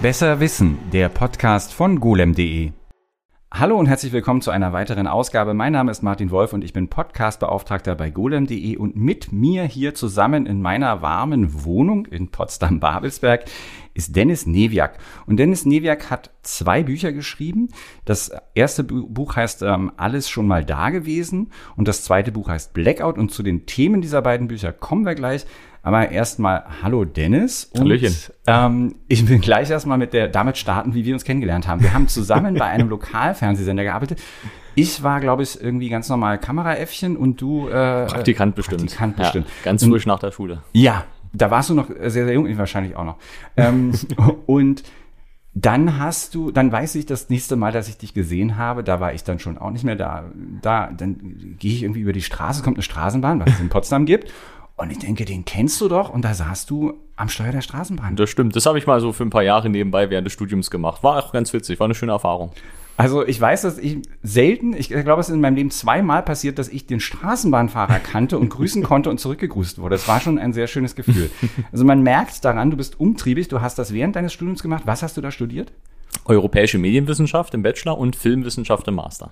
Besser Wissen, der Podcast von golem.de. Hallo und herzlich willkommen zu einer weiteren Ausgabe. Mein Name ist Martin Wolf und ich bin Podcastbeauftragter bei golem.de und mit mir hier zusammen in meiner warmen Wohnung in Potsdam-Babelsberg ist Dennis Neviak. Und Dennis Neviak hat zwei Bücher geschrieben. Das erste Buch heißt ähm, Alles schon mal da gewesen und das zweite Buch heißt Blackout. Und zu den Themen dieser beiden Bücher kommen wir gleich. Aber erstmal, hallo Dennis. Und, Hallöchen. Ähm, ich will gleich erstmal mit der, damit starten, wie wir uns kennengelernt haben. Wir haben zusammen bei einem Lokalfernsehsender gearbeitet. Ich war, glaube ich, irgendwie ganz normal Kameraäffchen und du äh, Praktikant bestimmt. Praktikant bestimmt. Ja, ganz frisch nach der Schule. Ja, da warst du noch sehr, sehr jung, ich wahrscheinlich auch noch. Ähm, und dann hast du, dann weiß ich das nächste Mal, dass ich dich gesehen habe, da war ich dann schon auch nicht mehr da. Da, dann gehe ich irgendwie über die Straße, kommt eine Straßenbahn, was es in Potsdam gibt. Und ich denke, den kennst du doch. Und da saßt du am Steuer der Straßenbahn. Das stimmt. Das habe ich mal so für ein paar Jahre nebenbei während des Studiums gemacht. War auch ganz witzig. War eine schöne Erfahrung. Also ich weiß, dass ich selten, ich glaube, es ist in meinem Leben zweimal passiert, dass ich den Straßenbahnfahrer kannte und grüßen konnte und zurückgegrüßt wurde. Das war schon ein sehr schönes Gefühl. Also man merkt daran, du bist umtriebig, du hast das während deines Studiums gemacht. Was hast du da studiert? Europäische Medienwissenschaft im Bachelor und Filmwissenschaft im Master.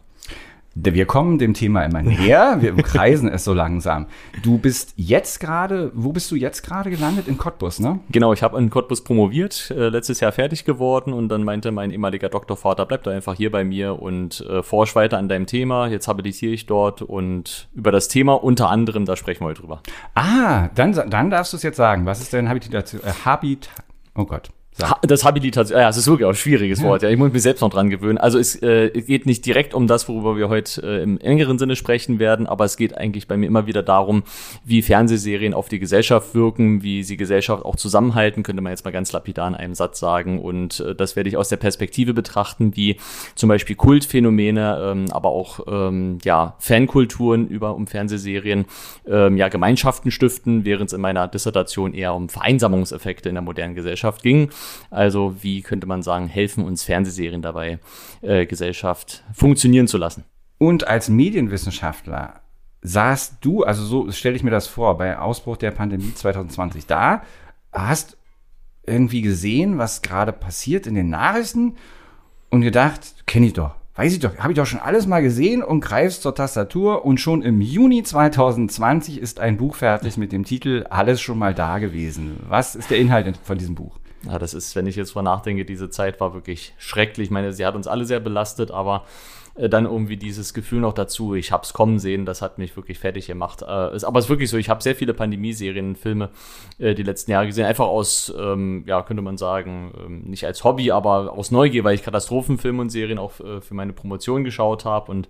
Wir kommen dem Thema immer näher, wir umkreisen es so langsam. Du bist jetzt gerade, wo bist du jetzt gerade gelandet? In Cottbus, ne? Genau, ich habe in Cottbus promoviert, äh, letztes Jahr fertig geworden und dann meinte mein ehemaliger Doktorvater, bleib doch einfach hier bei mir und äh, forsch weiter an deinem Thema. Jetzt habilitiere ich dort und über das Thema unter anderem, da sprechen wir heute drüber. Ah, dann, dann darfst du es jetzt sagen. Was ist denn Habitation? Äh, Habit, oh Gott. Ha das Habilitation, ja, es ist wirklich auch ein schwieriges. Wort, ja. Ich muss mich selbst noch dran gewöhnen. Also es äh, geht nicht direkt um das, worüber wir heute äh, im engeren Sinne sprechen werden, aber es geht eigentlich bei mir immer wieder darum, wie Fernsehserien auf die Gesellschaft wirken, wie sie Gesellschaft auch zusammenhalten, könnte man jetzt mal ganz lapidar in einem Satz sagen. Und äh, das werde ich aus der Perspektive betrachten, wie zum Beispiel Kultphänomene, ähm, aber auch ähm, ja, Fankulturen über um Fernsehserien, ähm, ja, Gemeinschaften stiften, während es in meiner Dissertation eher um Vereinsamungseffekte in der modernen Gesellschaft ging. Also wie könnte man sagen, helfen uns Fernsehserien dabei, äh, Gesellschaft funktionieren zu lassen. Und als Medienwissenschaftler saßt du, also so stelle ich mir das vor, bei Ausbruch der Pandemie 2020 da, hast irgendwie gesehen, was gerade passiert in den Nachrichten und gedacht, kenne ich doch, weiß ich doch, habe ich doch schon alles mal gesehen und greifst zur Tastatur und schon im Juni 2020 ist ein Buch fertig mit dem Titel Alles schon mal da gewesen. Was ist der Inhalt von diesem Buch? Ja, das ist, wenn ich jetzt mal nachdenke, diese Zeit war wirklich schrecklich. Ich meine, sie hat uns alle sehr belastet, aber äh, dann irgendwie dieses Gefühl noch dazu, ich hab's kommen sehen, das hat mich wirklich fertig gemacht. Äh, ist, aber es ist wirklich so, ich habe sehr viele Pandemie-Serien, Filme äh, die letzten Jahre gesehen, einfach aus, ähm, ja, könnte man sagen, ähm, nicht als Hobby, aber aus Neugier, weil ich Katastrophenfilme und Serien auch äh, für meine Promotion geschaut habe und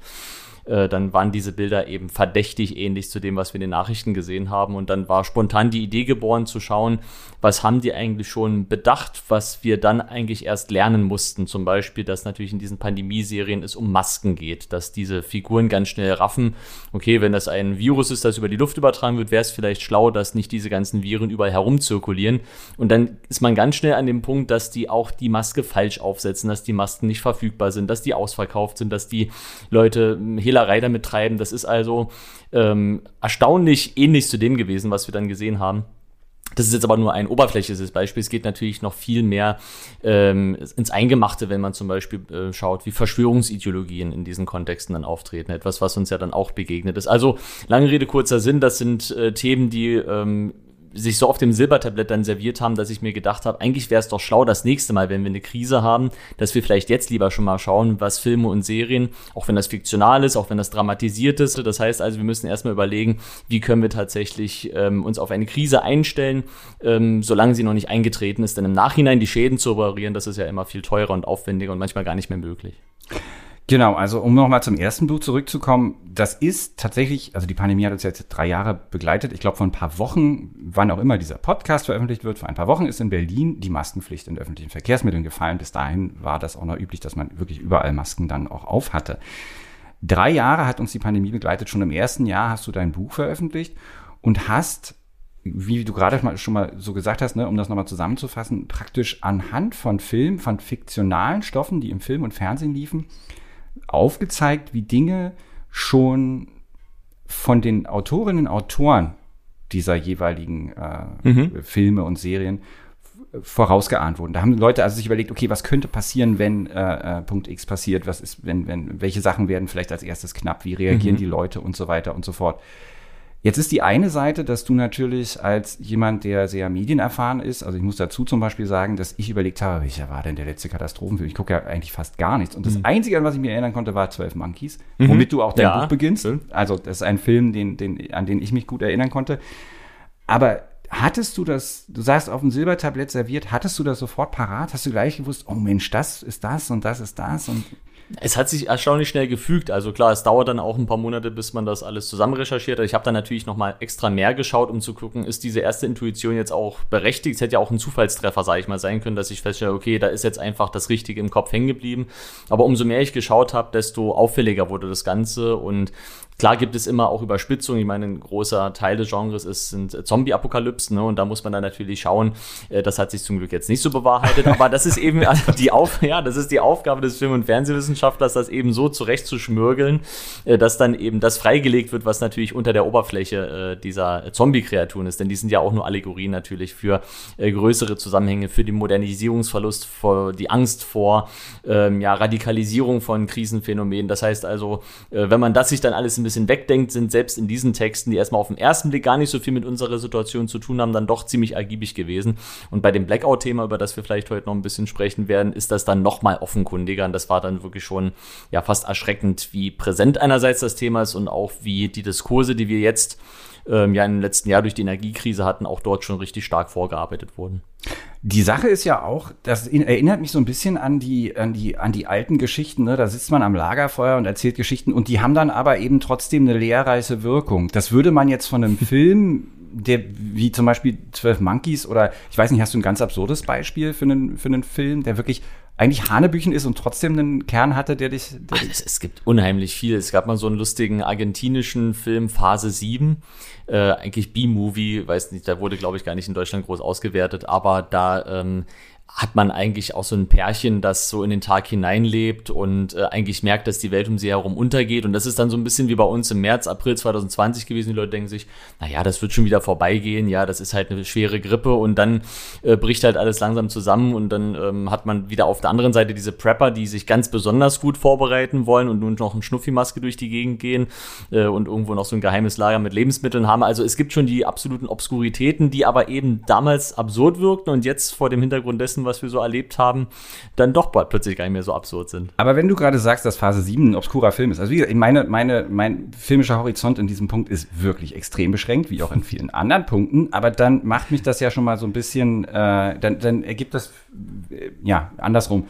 äh, dann waren diese Bilder eben verdächtig ähnlich zu dem, was wir in den Nachrichten gesehen haben. Und dann war spontan die Idee geboren zu schauen, was haben die eigentlich schon bedacht, was wir dann eigentlich erst lernen mussten. Zum Beispiel, dass natürlich in diesen Pandemieserien es um Masken geht, dass diese Figuren ganz schnell raffen, okay, wenn das ein Virus ist, das über die Luft übertragen wird, wäre es vielleicht schlau, dass nicht diese ganzen Viren überall herumzirkulieren. Und dann ist man ganz schnell an dem Punkt, dass die auch die Maske falsch aufsetzen, dass die Masken nicht verfügbar sind, dass die ausverkauft sind, dass die Leute Hehlerei damit treiben. Das ist also ähm, erstaunlich ähnlich zu dem gewesen, was wir dann gesehen haben. Das ist jetzt aber nur ein oberflächliches Beispiel. Es geht natürlich noch viel mehr ähm, ins Eingemachte, wenn man zum Beispiel äh, schaut, wie Verschwörungsideologien in diesen Kontexten dann auftreten. Etwas, was uns ja dann auch begegnet ist. Also, lange Rede, kurzer Sinn, das sind äh, Themen, die ähm, sich so auf dem Silbertablett dann serviert haben, dass ich mir gedacht habe, eigentlich wäre es doch schlau, das nächste Mal, wenn wir eine Krise haben, dass wir vielleicht jetzt lieber schon mal schauen, was Filme und Serien, auch wenn das fiktional ist, auch wenn das dramatisiert ist. Das heißt also, wir müssen erstmal überlegen, wie können wir tatsächlich ähm, uns auf eine Krise einstellen, ähm, solange sie noch nicht eingetreten ist. Denn im Nachhinein die Schäden zu operieren, das ist ja immer viel teurer und aufwendiger und manchmal gar nicht mehr möglich. Genau, also um nochmal zum ersten Buch zurückzukommen, das ist tatsächlich, also die Pandemie hat uns jetzt drei Jahre begleitet. Ich glaube, vor ein paar Wochen, wann auch immer dieser Podcast veröffentlicht wird, vor ein paar Wochen ist in Berlin die Maskenpflicht in öffentlichen Verkehrsmitteln gefallen. Bis dahin war das auch noch üblich, dass man wirklich überall Masken dann auch auf hatte. Drei Jahre hat uns die Pandemie begleitet. Schon im ersten Jahr hast du dein Buch veröffentlicht und hast wie du gerade schon mal so gesagt hast, ne, um das nochmal zusammenzufassen, praktisch anhand von Filmen, von fiktionalen Stoffen, die im Film und Fernsehen liefen, aufgezeigt, wie Dinge schon von den Autorinnen und Autoren dieser jeweiligen äh, mhm. Filme und Serien vorausgeahnt wurden. Da haben Leute also sich überlegt, okay, was könnte passieren, wenn äh, äh, Punkt X passiert, was ist, wenn, wenn, welche Sachen werden vielleicht als erstes knapp, wie reagieren mhm. die Leute und so weiter und so fort. Jetzt ist die eine Seite, dass du natürlich als jemand, der sehr medienerfahren ist, also ich muss dazu zum Beispiel sagen, dass ich überlegt habe, welcher war denn der letzte Katastrophenfilm? Ich gucke ja eigentlich fast gar nichts. Und das mhm. Einzige, an was ich mir erinnern konnte, war 12 Monkeys, mhm. womit du auch dein ja. Buch beginnst. Also das ist ein Film, den, den, an den ich mich gut erinnern konnte. Aber hattest du das, du sagst auf dem Silbertablett serviert, hattest du das sofort parat? Hast du gleich gewusst, oh Mensch, das ist das und das ist das und es hat sich erstaunlich schnell gefügt. Also klar, es dauert dann auch ein paar Monate, bis man das alles zusammen recherchiert. Ich habe dann natürlich noch mal extra mehr geschaut, um zu gucken, ist diese erste Intuition jetzt auch berechtigt? Es hätte ja auch ein Zufallstreffer, sage ich mal, sein können, dass ich feststelle, okay, da ist jetzt einfach das Richtige im Kopf hängen geblieben. Aber umso mehr ich geschaut habe, desto auffälliger wurde das Ganze und Klar gibt es immer auch Überspitzungen. Ich meine, ein großer Teil des Genres ist, sind Zombie-Apokalypsen, ne? Und da muss man dann natürlich schauen. Äh, das hat sich zum Glück jetzt nicht so bewahrheitet, aber das ist eben also die Auf, ja, das ist die Aufgabe des Film- und Fernsehwissenschaftlers, das eben so zurechtzuschmürgeln, äh, dass dann eben das freigelegt wird, was natürlich unter der Oberfläche äh, dieser Zombie-Kreaturen ist. Denn die sind ja auch nur Allegorien natürlich für größere Zusammenhänge, für den Modernisierungsverlust, vor die Angst vor ähm, ja, Radikalisierung von Krisenphänomenen. Das heißt also, wenn man das sich dann alles ein bisschen wegdenkt, sind selbst in diesen Texten, die erstmal auf den ersten Blick gar nicht so viel mit unserer Situation zu tun haben, dann doch ziemlich ergiebig gewesen. Und bei dem Blackout-Thema, über das wir vielleicht heute noch ein bisschen sprechen werden, ist das dann nochmal offenkundiger. Und das war dann wirklich schon ja fast erschreckend, wie präsent einerseits das Thema ist und auch wie die Diskurse, die wir jetzt ähm, ja im letzten Jahr durch die Energiekrise hatten, auch dort schon richtig stark vorgearbeitet wurden. Die Sache ist ja auch, das erinnert mich so ein bisschen an die, an die, an die alten Geschichten. Ne? Da sitzt man am Lagerfeuer und erzählt Geschichten und die haben dann aber eben trotzdem eine lehrreiche Wirkung. Das würde man jetzt von einem Film, der wie zum Beispiel 12 Monkeys oder ich weiß nicht, hast du ein ganz absurdes Beispiel für einen, für einen Film, der wirklich eigentlich Hanebüchen ist und trotzdem einen Kern hatte, der dich. Der Ach, es, es, gibt unheimlich viel. Es gab mal so einen lustigen argentinischen Film, Phase 7. Äh, eigentlich B-Movie, weiß nicht, der wurde, glaube ich, gar nicht in Deutschland groß ausgewertet, aber da ähm, hat man eigentlich auch so ein Pärchen, das so in den Tag hineinlebt und äh, eigentlich merkt, dass die Welt um sie herum untergeht. Und das ist dann so ein bisschen wie bei uns im März, April 2020 gewesen. Die Leute denken sich, na ja, das wird schon wieder vorbeigehen. Ja, das ist halt eine schwere Grippe und dann äh, bricht halt alles langsam zusammen und dann ähm, hat man wieder auf der anderen Seite diese Prepper, die sich ganz besonders gut vorbereiten wollen und nun noch eine Schnuffimaske durch die Gegend gehen äh, und irgendwo noch so ein geheimes Lager mit Lebensmitteln haben. Also es gibt schon die absoluten Obskuritäten, die aber eben damals absurd wirkten und jetzt vor dem Hintergrund dessen, was wir so erlebt haben, dann doch plötzlich gar nicht mehr so absurd sind. Aber wenn du gerade sagst, dass Phase 7 ein obskurer Film ist, also wie gesagt, meine, meine, mein filmischer Horizont in diesem Punkt ist wirklich extrem beschränkt, wie auch in vielen anderen Punkten, aber dann macht mich das ja schon mal so ein bisschen, äh, dann, dann ergibt das, äh, ja, andersrum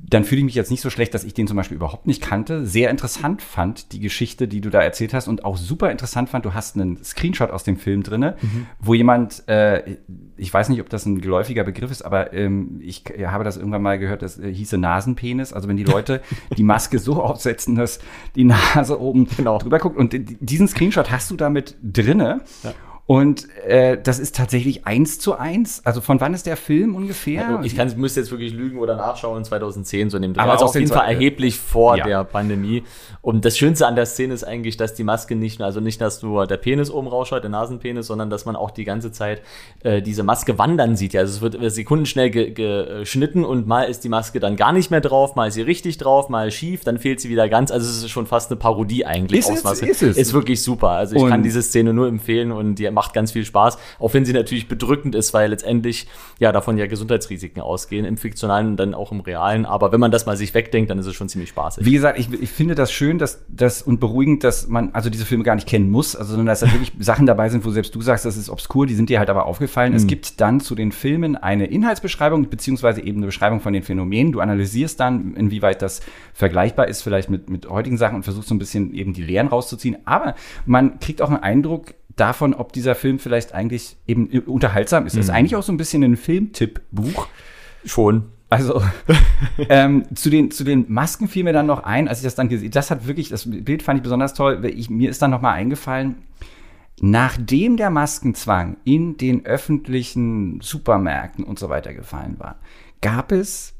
dann fühle ich mich jetzt nicht so schlecht, dass ich den zum Beispiel überhaupt nicht kannte. Sehr interessant fand die Geschichte, die du da erzählt hast und auch super interessant fand, du hast einen Screenshot aus dem Film drinne, mhm. wo jemand, äh, ich weiß nicht, ob das ein geläufiger Begriff ist, aber ähm, ich habe das irgendwann mal gehört, das äh, hieße Nasenpenis. Also wenn die Leute die Maske so aufsetzen, dass die Nase oben genau. drüber guckt und diesen Screenshot hast du damit drinne. Ja. Und äh, das ist tatsächlich eins zu eins. Also von wann ist der Film ungefähr? Also ich kann, müsste jetzt wirklich lügen oder nachschauen, 2010 so in dem Dreh. Aber also auf jeden Fall erheblich vor ja. der Pandemie. Und das Schönste an der Szene ist eigentlich, dass die Maske nicht, also nicht, dass nur der Penis oben rausschaut, der Nasenpenis, sondern dass man auch die ganze Zeit äh, diese Maske wandern sieht. Ja, also es wird sekundenschnell geschnitten und mal ist die Maske dann gar nicht mehr drauf, mal ist sie richtig drauf, mal schief, dann fehlt sie wieder ganz. Also es ist schon fast eine Parodie eigentlich. Ist, es, ist es. Ist wirklich super. Also ich und kann diese Szene nur empfehlen und die macht ganz viel Spaß, auch wenn sie natürlich bedrückend ist, weil letztendlich ja davon ja Gesundheitsrisiken ausgehen, im fiktionalen und dann auch im realen. Aber wenn man das mal sich wegdenkt, dann ist es schon ziemlich spaßig. Wie gesagt, ich, ich finde das schön, dass das und beruhigend, dass man also diese Filme gar nicht kennen muss, also sondern dass da wirklich Sachen dabei sind, wo selbst du sagst, das ist obskur, die sind dir halt aber aufgefallen. Mhm. Es gibt dann zu den Filmen eine Inhaltsbeschreibung beziehungsweise eben eine Beschreibung von den Phänomenen. Du analysierst dann, inwieweit das vergleichbar ist vielleicht mit, mit heutigen Sachen und versuchst so ein bisschen eben die Lehren rauszuziehen. Aber man kriegt auch einen Eindruck, davon, ob dieser Film vielleicht eigentlich eben unterhaltsam ist. Mhm. Das ist mhm. eigentlich auch so ein bisschen ein Filmtipp-Buch. Schon. Also ähm, zu, den, zu den Masken fiel mir dann noch ein, als ich das dann gesehen das hat wirklich, das Bild fand ich besonders toll. Ich, mir ist dann noch mal eingefallen, nachdem der Maskenzwang in den öffentlichen Supermärkten und so weiter gefallen war, gab es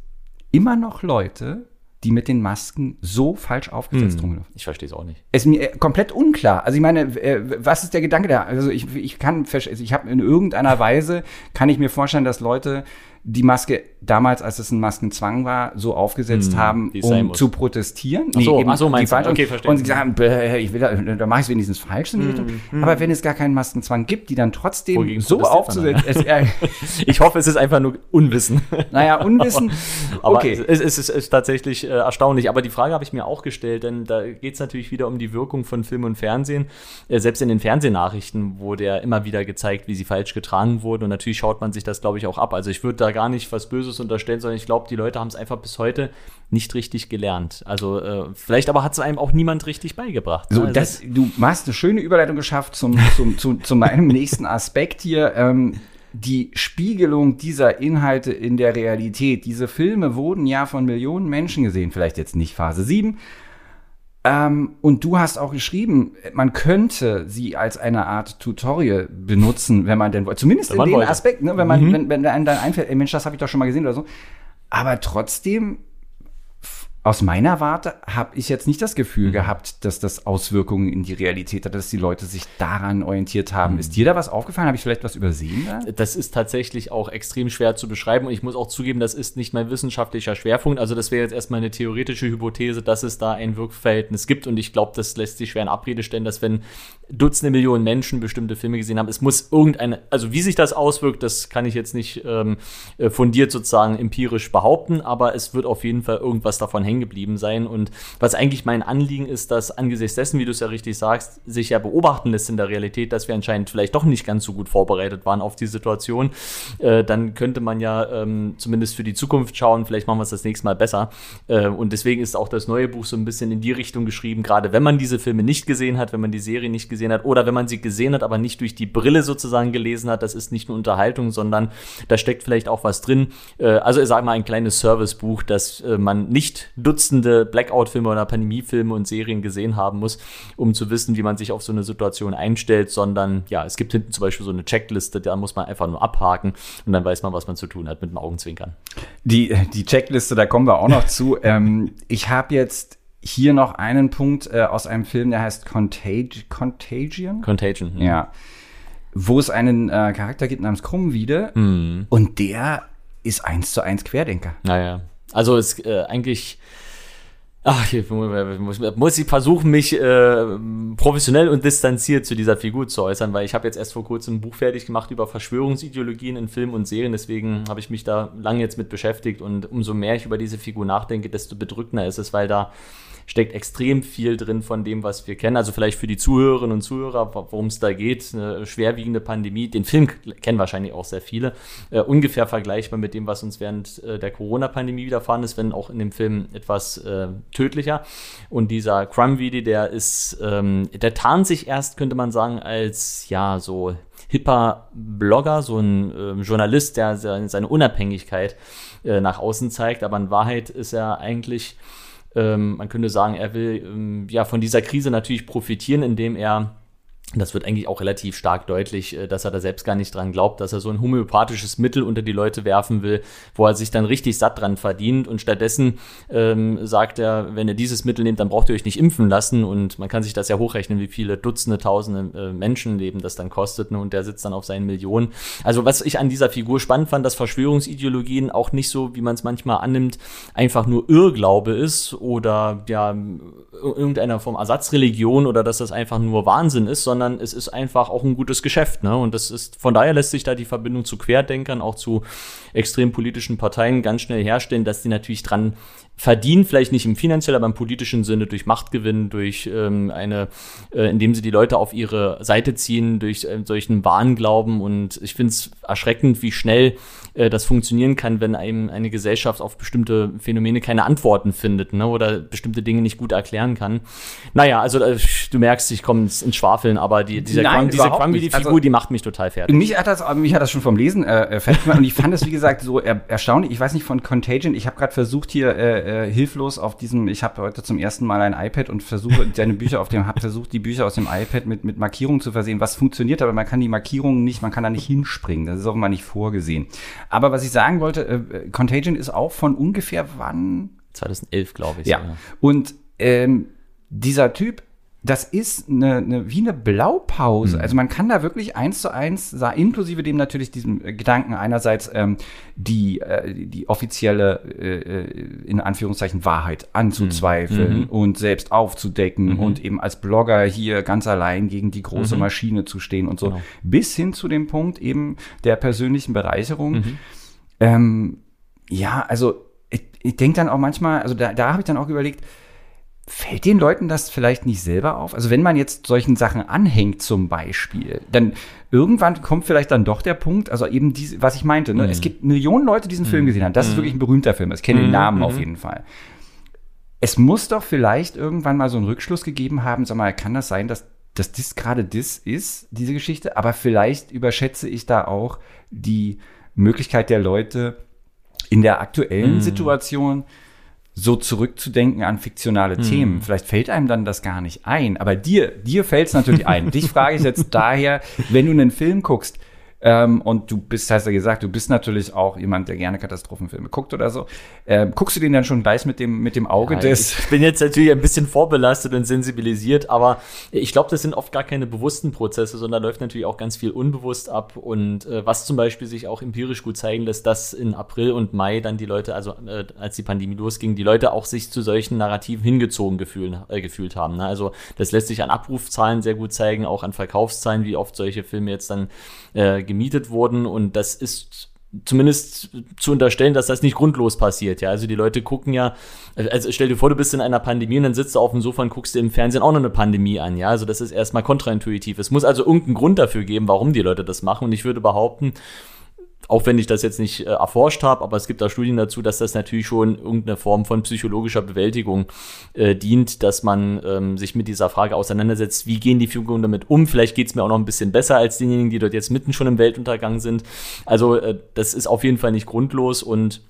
immer noch Leute, die mit den Masken so falsch aufgesetzt hm, rumlaufen? Ich verstehe es auch nicht. Es ist mir äh, komplett unklar. Also ich meine, äh, was ist der Gedanke da? Also ich, ich kann, also ich habe in irgendeiner Weise, kann ich mir vorstellen, dass Leute die Maske damals, als es ein Maskenzwang war, so aufgesetzt Hm, haben, es um zu protestieren. Ach so, eben ach so, die meinst du. falsche- Okay, verstehe. Und sie sagen, ich will, da, da mache ich es wenigstens falsch die Hm. Aber wenn es gar keinen Maskenzwang gibt, die dann trotzdem so aufzusetzen, es, äh, Ich hoffe, es ist einfach nur Unwissen. naja, Unwissen, Aber okay. es, es, ist, es ist tatsächlich äh, erstaunlich. Aber die Frage habe ich mir auch gestellt, denn da geht es natürlich wieder um die Wirkung von Film und Fernsehen. Äh, selbst in den Fernsehnachrichten wurde ja immer wieder gezeigt, wie sie falsch getragen wurden. Und natürlich schaut man sich das, glaube ich, auch ab. Also ich würde da gar nicht was Böses unterstellen, sondern ich glaube, die Leute haben es einfach bis heute nicht richtig gelernt. Also äh, vielleicht aber hat es einem auch niemand richtig beigebracht. So, Also das, du hast eine schöne Überleitung geschafft zum, zum, zu, zu meinem nächsten Aspekt hier. Ähm, die Spiegelung dieser Inhalte in der Realität. Diese Filme wurden ja von Millionen Menschen gesehen, vielleicht jetzt nicht Phase 7. Ähm, und du hast auch geschrieben, man könnte sie als eine Art Tutorial benutzen, wenn man denn wollte. Zumindest in wollte. Aspekten, ne? wenn man, wenn, wenn einem dann einfällt, ey Mensch, das habe ich doch schon mal gesehen oder so. Aber trotzdem aus meiner Warte habe ich jetzt nicht das Gefühl gehabt, dass das Auswirkungen in die Realität hat, dass die Leute sich daran orientiert haben. Ist dir da was aufgefallen? Habe ich vielleicht was übersehen da? Das ist tatsächlich auch extrem schwer zu beschreiben und ich muss auch zugeben, das ist nicht mein wissenschaftlicher Schwerpunkt. Also das wäre jetzt erstmal eine theoretische Hypothese, dass es da ein Wirkverhältnis gibt und ich glaube, das lässt sich schwer in Abrede stellen, dass wenn Dutzende Millionen Menschen bestimmte Filme gesehen haben, es muss irgendeine, also wie sich das auswirkt, das kann ich jetzt nicht ähm, äh, fundiert sozusagen empirisch behaupten, aber es wird auf jeden Fall irgendwas davon hängen geblieben sein und was eigentlich mein Anliegen ist, dass angesichts dessen, wie du es ja richtig sagst, sich ja beobachten lässt in der Realität, dass wir anscheinend vielleicht doch nicht ganz so gut vorbereitet waren auf die Situation, äh, dann könnte man ja ähm, zumindest für die Zukunft schauen, vielleicht machen wir es das nächste Mal besser. Äh, und deswegen ist auch das neue Buch so ein bisschen in die Richtung geschrieben, gerade wenn man diese Filme nicht gesehen hat, wenn man die Serie nicht gesehen hat oder wenn man sie gesehen hat, aber nicht durch die Brille sozusagen gelesen hat. Das ist nicht nur Unterhaltung, sondern da steckt vielleicht auch was drin. Äh, also ich sage mal ein kleines Servicebuch, dass äh, man nicht Dutzende Blackout-Filme oder Pandemiefilme und Serien gesehen haben muss, um zu wissen, wie man sich auf so eine Situation einstellt, sondern ja, es gibt hinten zum Beispiel so eine Checkliste, da muss man einfach nur abhaken und dann weiß man, was man zu tun hat mit dem Augenzwinkern. Die, die Checkliste, da kommen wir auch noch zu. Ähm, ich habe jetzt hier noch einen Punkt äh, aus einem Film, der heißt Contag Contagion. Contagion. hm. Ja. Wo es einen äh, Charakter gibt namens Krummwiede Mhm. und der ist eins zu eins Querdenker. Naja. Also es äh, eigentlich. Ach, hier muss, muss ich versuchen, mich äh, professionell und distanziert zu dieser Figur zu äußern, weil ich habe jetzt erst vor kurzem ein Buch fertig gemacht über Verschwörungsideologien in Filmen und Serien, deswegen habe ich mich da lange jetzt mit beschäftigt und umso mehr ich über diese Figur nachdenke, desto bedrückender ist es, weil da steckt extrem viel drin von dem, was wir kennen. Also vielleicht für die Zuhörerinnen und Zuhörer, worum es da geht, eine schwerwiegende Pandemie. Den Film kennen wahrscheinlich auch sehr viele. Äh, ungefähr vergleichbar mit dem, was uns während äh, der Corona-Pandemie widerfahren ist, wenn auch in dem Film etwas äh, tödlicher. Und dieser Crumvidi, der ist, ähm, der tarnt sich erst, könnte man sagen, als ja so hipper Blogger, so ein ähm, Journalist, der seine, Unabhängigkeit äh, nach außen zeigt. Aber in Wahrheit ist er eigentlich man könnte sagen, er will ähm, ja von dieser Krise natürlich profitieren, indem er das wird eigentlich auch relativ stark deutlich, äh, dass er da selbst gar nicht dran glaubt, dass er so ein homöopathisches Mittel unter die Leute werfen will, wo er sich dann richtig satt dran verdient. Und stattdessen ähm, sagt er, wenn ihr dieses Mittel nehmt, dann braucht ihr euch nicht impfen lassen. Und man kann sich das ja hochrechnen, wie viele Dutzende, Tausende äh, Menschenleben das dann kostet. Ne? Und der sitzt dann auf seinen Millionen. Also was ich an dieser Figur spannend fand, dass Verschwörungsideologien auch nicht so, wie man es manchmal annimmt, einfach nur Irrglaube ist oder ja irgendeiner Form Ersatzreligion oder dass das einfach nur Wahnsinn ist, sondern es ist einfach auch ein gutes Geschäft. Ne? Und das ist, von daher lässt sich da die Verbindung zu Querdenkern, auch zu extrem politischen Parteien ganz schnell herstellen, dass die natürlich dran verdienen, vielleicht nicht im finanziellen, aber im politischen Sinne durch Machtgewinn, durch ähm, eine, äh, indem sie die Leute auf ihre Seite ziehen, durch äh, solchen Wahnglauben. Und ich finde es erschreckend, wie schnell äh, das funktionieren kann, wenn einem eine Gesellschaft auf bestimmte Phänomene keine Antworten findet ne? oder bestimmte Dinge nicht gut erklären kann. Naja, also äh, du merkst, ich komme ins Schwafeln, aber die, diese Nein, Crumb, diese überhaupt Crumby, die nicht. Figur, Also- die macht mich total fertig. Mich hat das, mich hat das schon vom Lesen äh, fertig gemacht und ich fand es, wie gesagt, so er, erstaunlich. Ich weiß nicht von Contagion. Ich habe gerade versucht hier äh, äh, hilflos auf diesem. Ich habe heute zum ersten Mal ein iPad und versuche deine Bücher auf dem. Habe versucht die Bücher aus dem iPad mit mit Markierungen zu versehen. Was funktioniert, aber man kann die Markierungen nicht. Man kann da nicht hinspringen. Das ist auch mal nicht vorgesehen. Aber was ich sagen wollte, äh, Contagion ist auch von ungefähr wann? 2011, glaube ich. Ja. ja. Und ähm, dieser Typ das ist eine, eine, wie eine Blaupause. Mhm. Also man kann da wirklich eins zu eins, inklusive dem natürlich diesem Gedanken einerseits ähm, die, äh, die offizielle, äh, in Anführungszeichen, Wahrheit anzuzweifeln mhm. und selbst aufzudecken mhm. und eben als Blogger hier ganz allein gegen die große mhm. Maschine zu stehen und so. Genau. Bis hin zu dem Punkt eben der persönlichen Bereicherung. Mhm. Ähm, ja, also ich, ich denke dann auch manchmal, also da, da habe ich dann auch überlegt, Fällt den Leuten das vielleicht nicht selber auf? Also wenn man jetzt solchen Sachen anhängt zum Beispiel, dann irgendwann kommt vielleicht dann doch der Punkt, also eben diese, was ich meinte, ne? Mhm. es gibt Millionen Leute, die diesen mhm. Film gesehen haben. Das mhm. ist wirklich ein berühmter Film. Ich kenne den mhm. Namen auf mhm. jeden Fall. Es muss doch vielleicht irgendwann mal so einen Rückschluss gegeben haben, sag mal, kann das sein, dass dass das gerade das ist, diese Geschichte, aber vielleicht überschätze ich da auch die Möglichkeit der Leute in der aktuellen mhm. Situation so zurückzudenken an fiktionale hm. Themen. Vielleicht fällt einem dann das gar nicht ein. Aber dir, dir fällt es natürlich ein. Dich frage ich jetzt daher, wenn du einen Film guckst, ähm, und du bist, hast ja gesagt, du bist natürlich auch jemand, der gerne Katastrophenfilme guckt oder so. Ähm, guckst du den dann schon gleich mit dem, mit dem Auge ja, des. Ich bin jetzt natürlich ein bisschen vorbelastet und sensibilisiert, aber ich glaube, das sind oft gar keine bewussten Prozesse, sondern läuft natürlich auch ganz viel unbewusst ab. Und äh, was zum Beispiel sich auch empirisch gut zeigen lässt, dass in April und Mai dann die Leute, also äh, als die Pandemie losging, die Leute auch sich zu solchen Narrativen hingezogen gefühlen, äh, gefühlt haben. Ne? Also das lässt sich an Abrufzahlen sehr gut zeigen, auch an Verkaufszahlen, wie oft solche Filme jetzt dann äh, gemietet wurden und das ist zumindest zu unterstellen, dass das nicht grundlos passiert. Ja, also die Leute gucken ja, also stell dir vor, du bist in einer Pandemie und dann sitzt du auf dem Sofa und guckst dir im Fernsehen auch noch eine Pandemie an. Ja, also das ist erstmal kontraintuitiv. Es muss also irgendeinen Grund dafür geben, warum die Leute das machen. Und ich würde behaupten, auch wenn ich das jetzt nicht äh, erforscht habe, aber es gibt da Studien dazu, dass das natürlich schon irgendeine Form von psychologischer Bewältigung äh, dient, dass man ähm, sich mit dieser Frage auseinandersetzt, wie gehen die Figuren damit um? Vielleicht geht es mir auch noch ein bisschen besser als diejenigen, die dort jetzt mitten schon im Weltuntergang sind. Also äh, das ist auf jeden Fall nicht grundlos und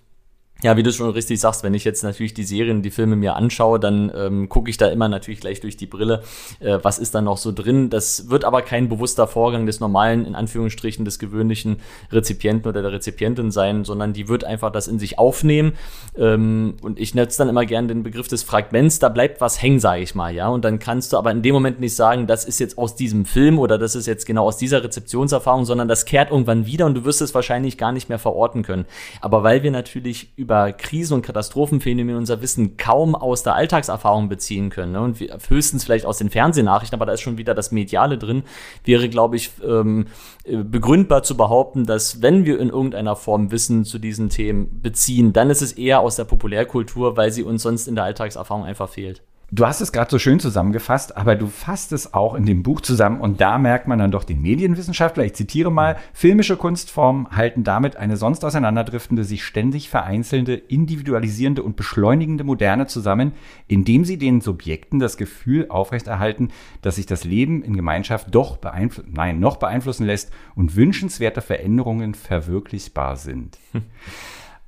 ja, wie du schon richtig sagst, wenn ich jetzt natürlich die Serien, die Filme mir anschaue, dann ähm, gucke ich da immer natürlich gleich durch die Brille, äh, was ist da noch so drin. Das wird aber kein bewusster Vorgang des normalen, in Anführungsstrichen, des gewöhnlichen Rezipienten oder der Rezipientin sein, sondern die wird einfach das in sich aufnehmen. Ähm, und ich nutze dann immer gerne den Begriff des Fragments, da bleibt was hängen, sage ich mal, ja. Und dann kannst du aber in dem Moment nicht sagen, das ist jetzt aus diesem Film oder das ist jetzt genau aus dieser Rezeptionserfahrung, sondern das kehrt irgendwann wieder und du wirst es wahrscheinlich gar nicht mehr verorten können. Aber weil wir natürlich über Krisen- und Katastrophenphänomene unser Wissen kaum aus der Alltagserfahrung beziehen können. Ne? Und höchstens vielleicht aus den Fernsehnachrichten, aber da ist schon wieder das Mediale drin, wäre, glaube ich, ähm, begründbar zu behaupten, dass wenn wir in irgendeiner Form Wissen zu diesen Themen beziehen, dann ist es eher aus der Populärkultur, weil sie uns sonst in der Alltagserfahrung einfach fehlt. Du hast es gerade so schön zusammengefasst, aber du fasst es auch in dem Buch zusammen und da merkt man dann doch den Medienwissenschaftler, ich zitiere mal, filmische Kunstformen halten damit eine sonst auseinanderdriftende, sich ständig vereinzelnde, individualisierende und beschleunigende Moderne zusammen, indem sie den Subjekten das Gefühl aufrechterhalten, dass sich das Leben in Gemeinschaft doch beeinflussen, nein, noch beeinflussen lässt und wünschenswerte Veränderungen verwirklichbar sind.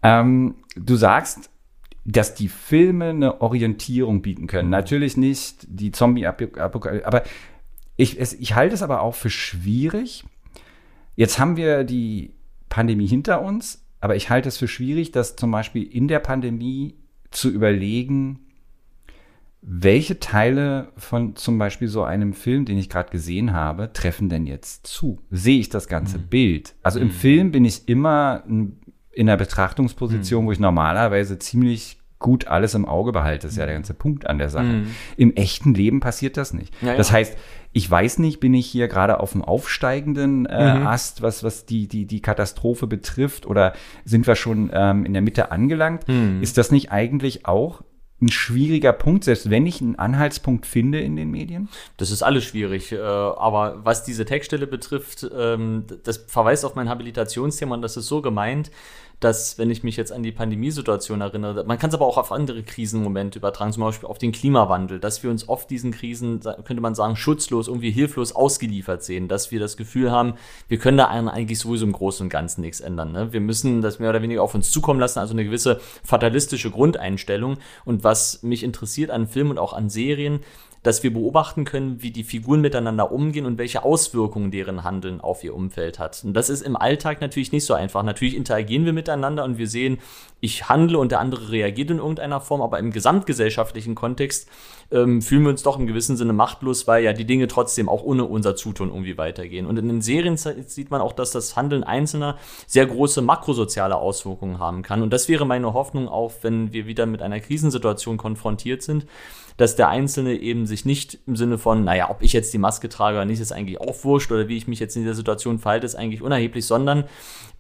ähm, du sagst, dass die Filme eine Orientierung bieten können. Mhm. Natürlich nicht die Zombie-Apokalypse, aber ich, es, ich halte es aber auch für schwierig. Jetzt haben wir die Pandemie hinter uns, aber ich halte es für schwierig, dass zum Beispiel in der Pandemie zu überlegen, welche Teile von zum Beispiel so einem Film, den ich gerade gesehen habe, treffen denn jetzt zu? Sehe ich das ganze mhm. Bild? Also im mhm. Film bin ich immer in der Betrachtungsposition, mhm. wo ich normalerweise ziemlich gut alles im Auge behalte. Das ist ja der ganze Punkt an der Sache. Mhm. Im echten Leben passiert das nicht. Ja, das heißt, ich weiß nicht, bin ich hier gerade auf dem aufsteigenden äh, mhm. Ast, was, was die, die, die Katastrophe betrifft, oder sind wir schon ähm, in der Mitte angelangt? Mhm. Ist das nicht eigentlich auch ein schwieriger Punkt, selbst wenn ich einen Anhaltspunkt finde in den Medien? Das ist alles schwierig. Äh, aber was diese Textstelle betrifft, ähm, das verweist auf mein Habilitationsthema und das ist so gemeint, dass, wenn ich mich jetzt an die Pandemiesituation erinnere, man kann es aber auch auf andere Krisenmomente übertragen, zum Beispiel auf den Klimawandel, dass wir uns oft diesen Krisen, könnte man sagen, schutzlos, irgendwie hilflos ausgeliefert sehen, dass wir das Gefühl haben, wir können da eigentlich sowieso im Großen und Ganzen nichts ändern. Ne? Wir müssen das mehr oder weniger auf uns zukommen lassen, also eine gewisse fatalistische Grundeinstellung. Und was mich interessiert an Filmen und auch an Serien, dass wir beobachten können, wie die Figuren miteinander umgehen und welche Auswirkungen deren Handeln auf ihr Umfeld hat. Und das ist im Alltag natürlich nicht so einfach. Natürlich interagieren wir miteinander und wir sehen, ich handle und der andere reagiert in irgendeiner Form, aber im gesamtgesellschaftlichen Kontext ähm, fühlen wir uns doch im gewissen Sinne machtlos, weil ja die Dinge trotzdem auch ohne unser Zutun irgendwie weitergehen. Und in den Serien sieht man auch, dass das Handeln Einzelner sehr große makrosoziale Auswirkungen haben kann. Und das wäre meine Hoffnung auch, wenn wir wieder mit einer Krisensituation konfrontiert sind, dass der Einzelne eben sich nicht im Sinne von, naja, ob ich jetzt die Maske trage oder nicht, ist eigentlich auch wurscht oder wie ich mich jetzt in dieser Situation verhalte, ist eigentlich unerheblich, sondern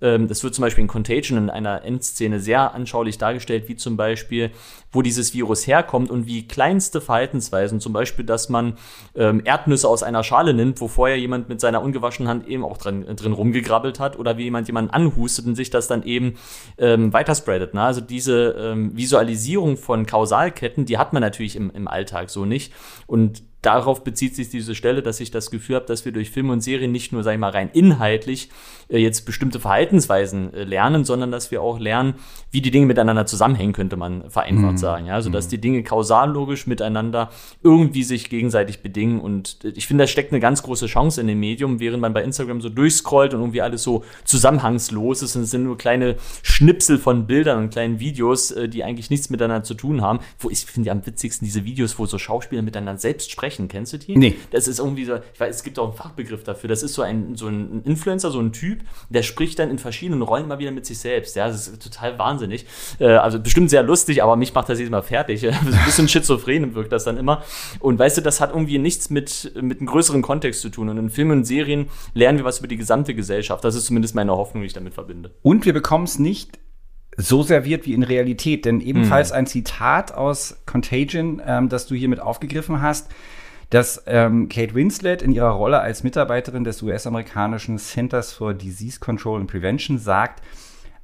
ähm, das wird zum Beispiel in Contagion in einer Endszene sehr anschaulich dargestellt, wie zum Beispiel, wo dieses Virus herkommt und wie kleinste Verhaltensweisen, zum Beispiel, dass man ähm, Erdnüsse aus einer Schale nimmt, wo vorher jemand mit seiner ungewaschenen Hand eben auch drin, drin rumgegrabbelt hat, oder wie jemand jemanden anhustet und sich das dann eben ähm, weiterspreadet. Ne? Also diese ähm, Visualisierung von Kausalketten, die hat man natürlich im, im Alltag so nicht. Und darauf bezieht sich diese Stelle, dass ich das Gefühl habe, dass wir durch Filme und Serien nicht nur, sag ich mal, rein inhaltlich äh, jetzt bestimmte Verhaltensweisen äh, lernen, sondern dass wir auch lernen, wie die Dinge miteinander zusammenhängen, könnte man vereinfacht mhm. sagen. Ja? Also, dass mhm. die Dinge kausallogisch miteinander irgendwie sich gegenseitig bedingen. Und äh, ich finde, da steckt eine ganz große Chance in dem Medium, während man bei Instagram so durchscrollt und irgendwie alles so zusammenhangslos ist und es sind nur kleine Schnipsel von Bildern und kleinen Videos, äh, die eigentlich nichts miteinander zu tun haben. Wo ich finde am witzigsten diese Videos, wo so Schauspieler miteinander selbst sprechen sprechen. Kennst du die? Nee. Das ist irgendwie so, ich weiß, es gibt auch einen Fachbegriff dafür. Das ist so ein, so ein Influencer, so ein Typ, der spricht dann in verschiedenen Rollen immer wieder mit sich selbst. Ja, das ist total wahnsinnig. Äh, also bestimmt sehr lustig, aber mich macht das jedes Mal fertig. ein bisschen schizophren wirkt das dann immer. Und weißt du, das hat irgendwie nichts mit, mit einem größeren Kontext zu tun. Und in Filmen und Serien lernen wir was über die gesamte Gesellschaft. Das ist zumindest meine Hoffnung, die ich damit verbinde. Und wir bekommen es nicht so serviert wie in Realität. Denn ebenfalls mhm. ein Zitat aus Contagion, ähm, das du hiermit aufgegriffen hast dass ähm, Kate Winslet in ihrer Rolle als Mitarbeiterin des US-amerikanischen Centers for Disease Control and Prevention sagt,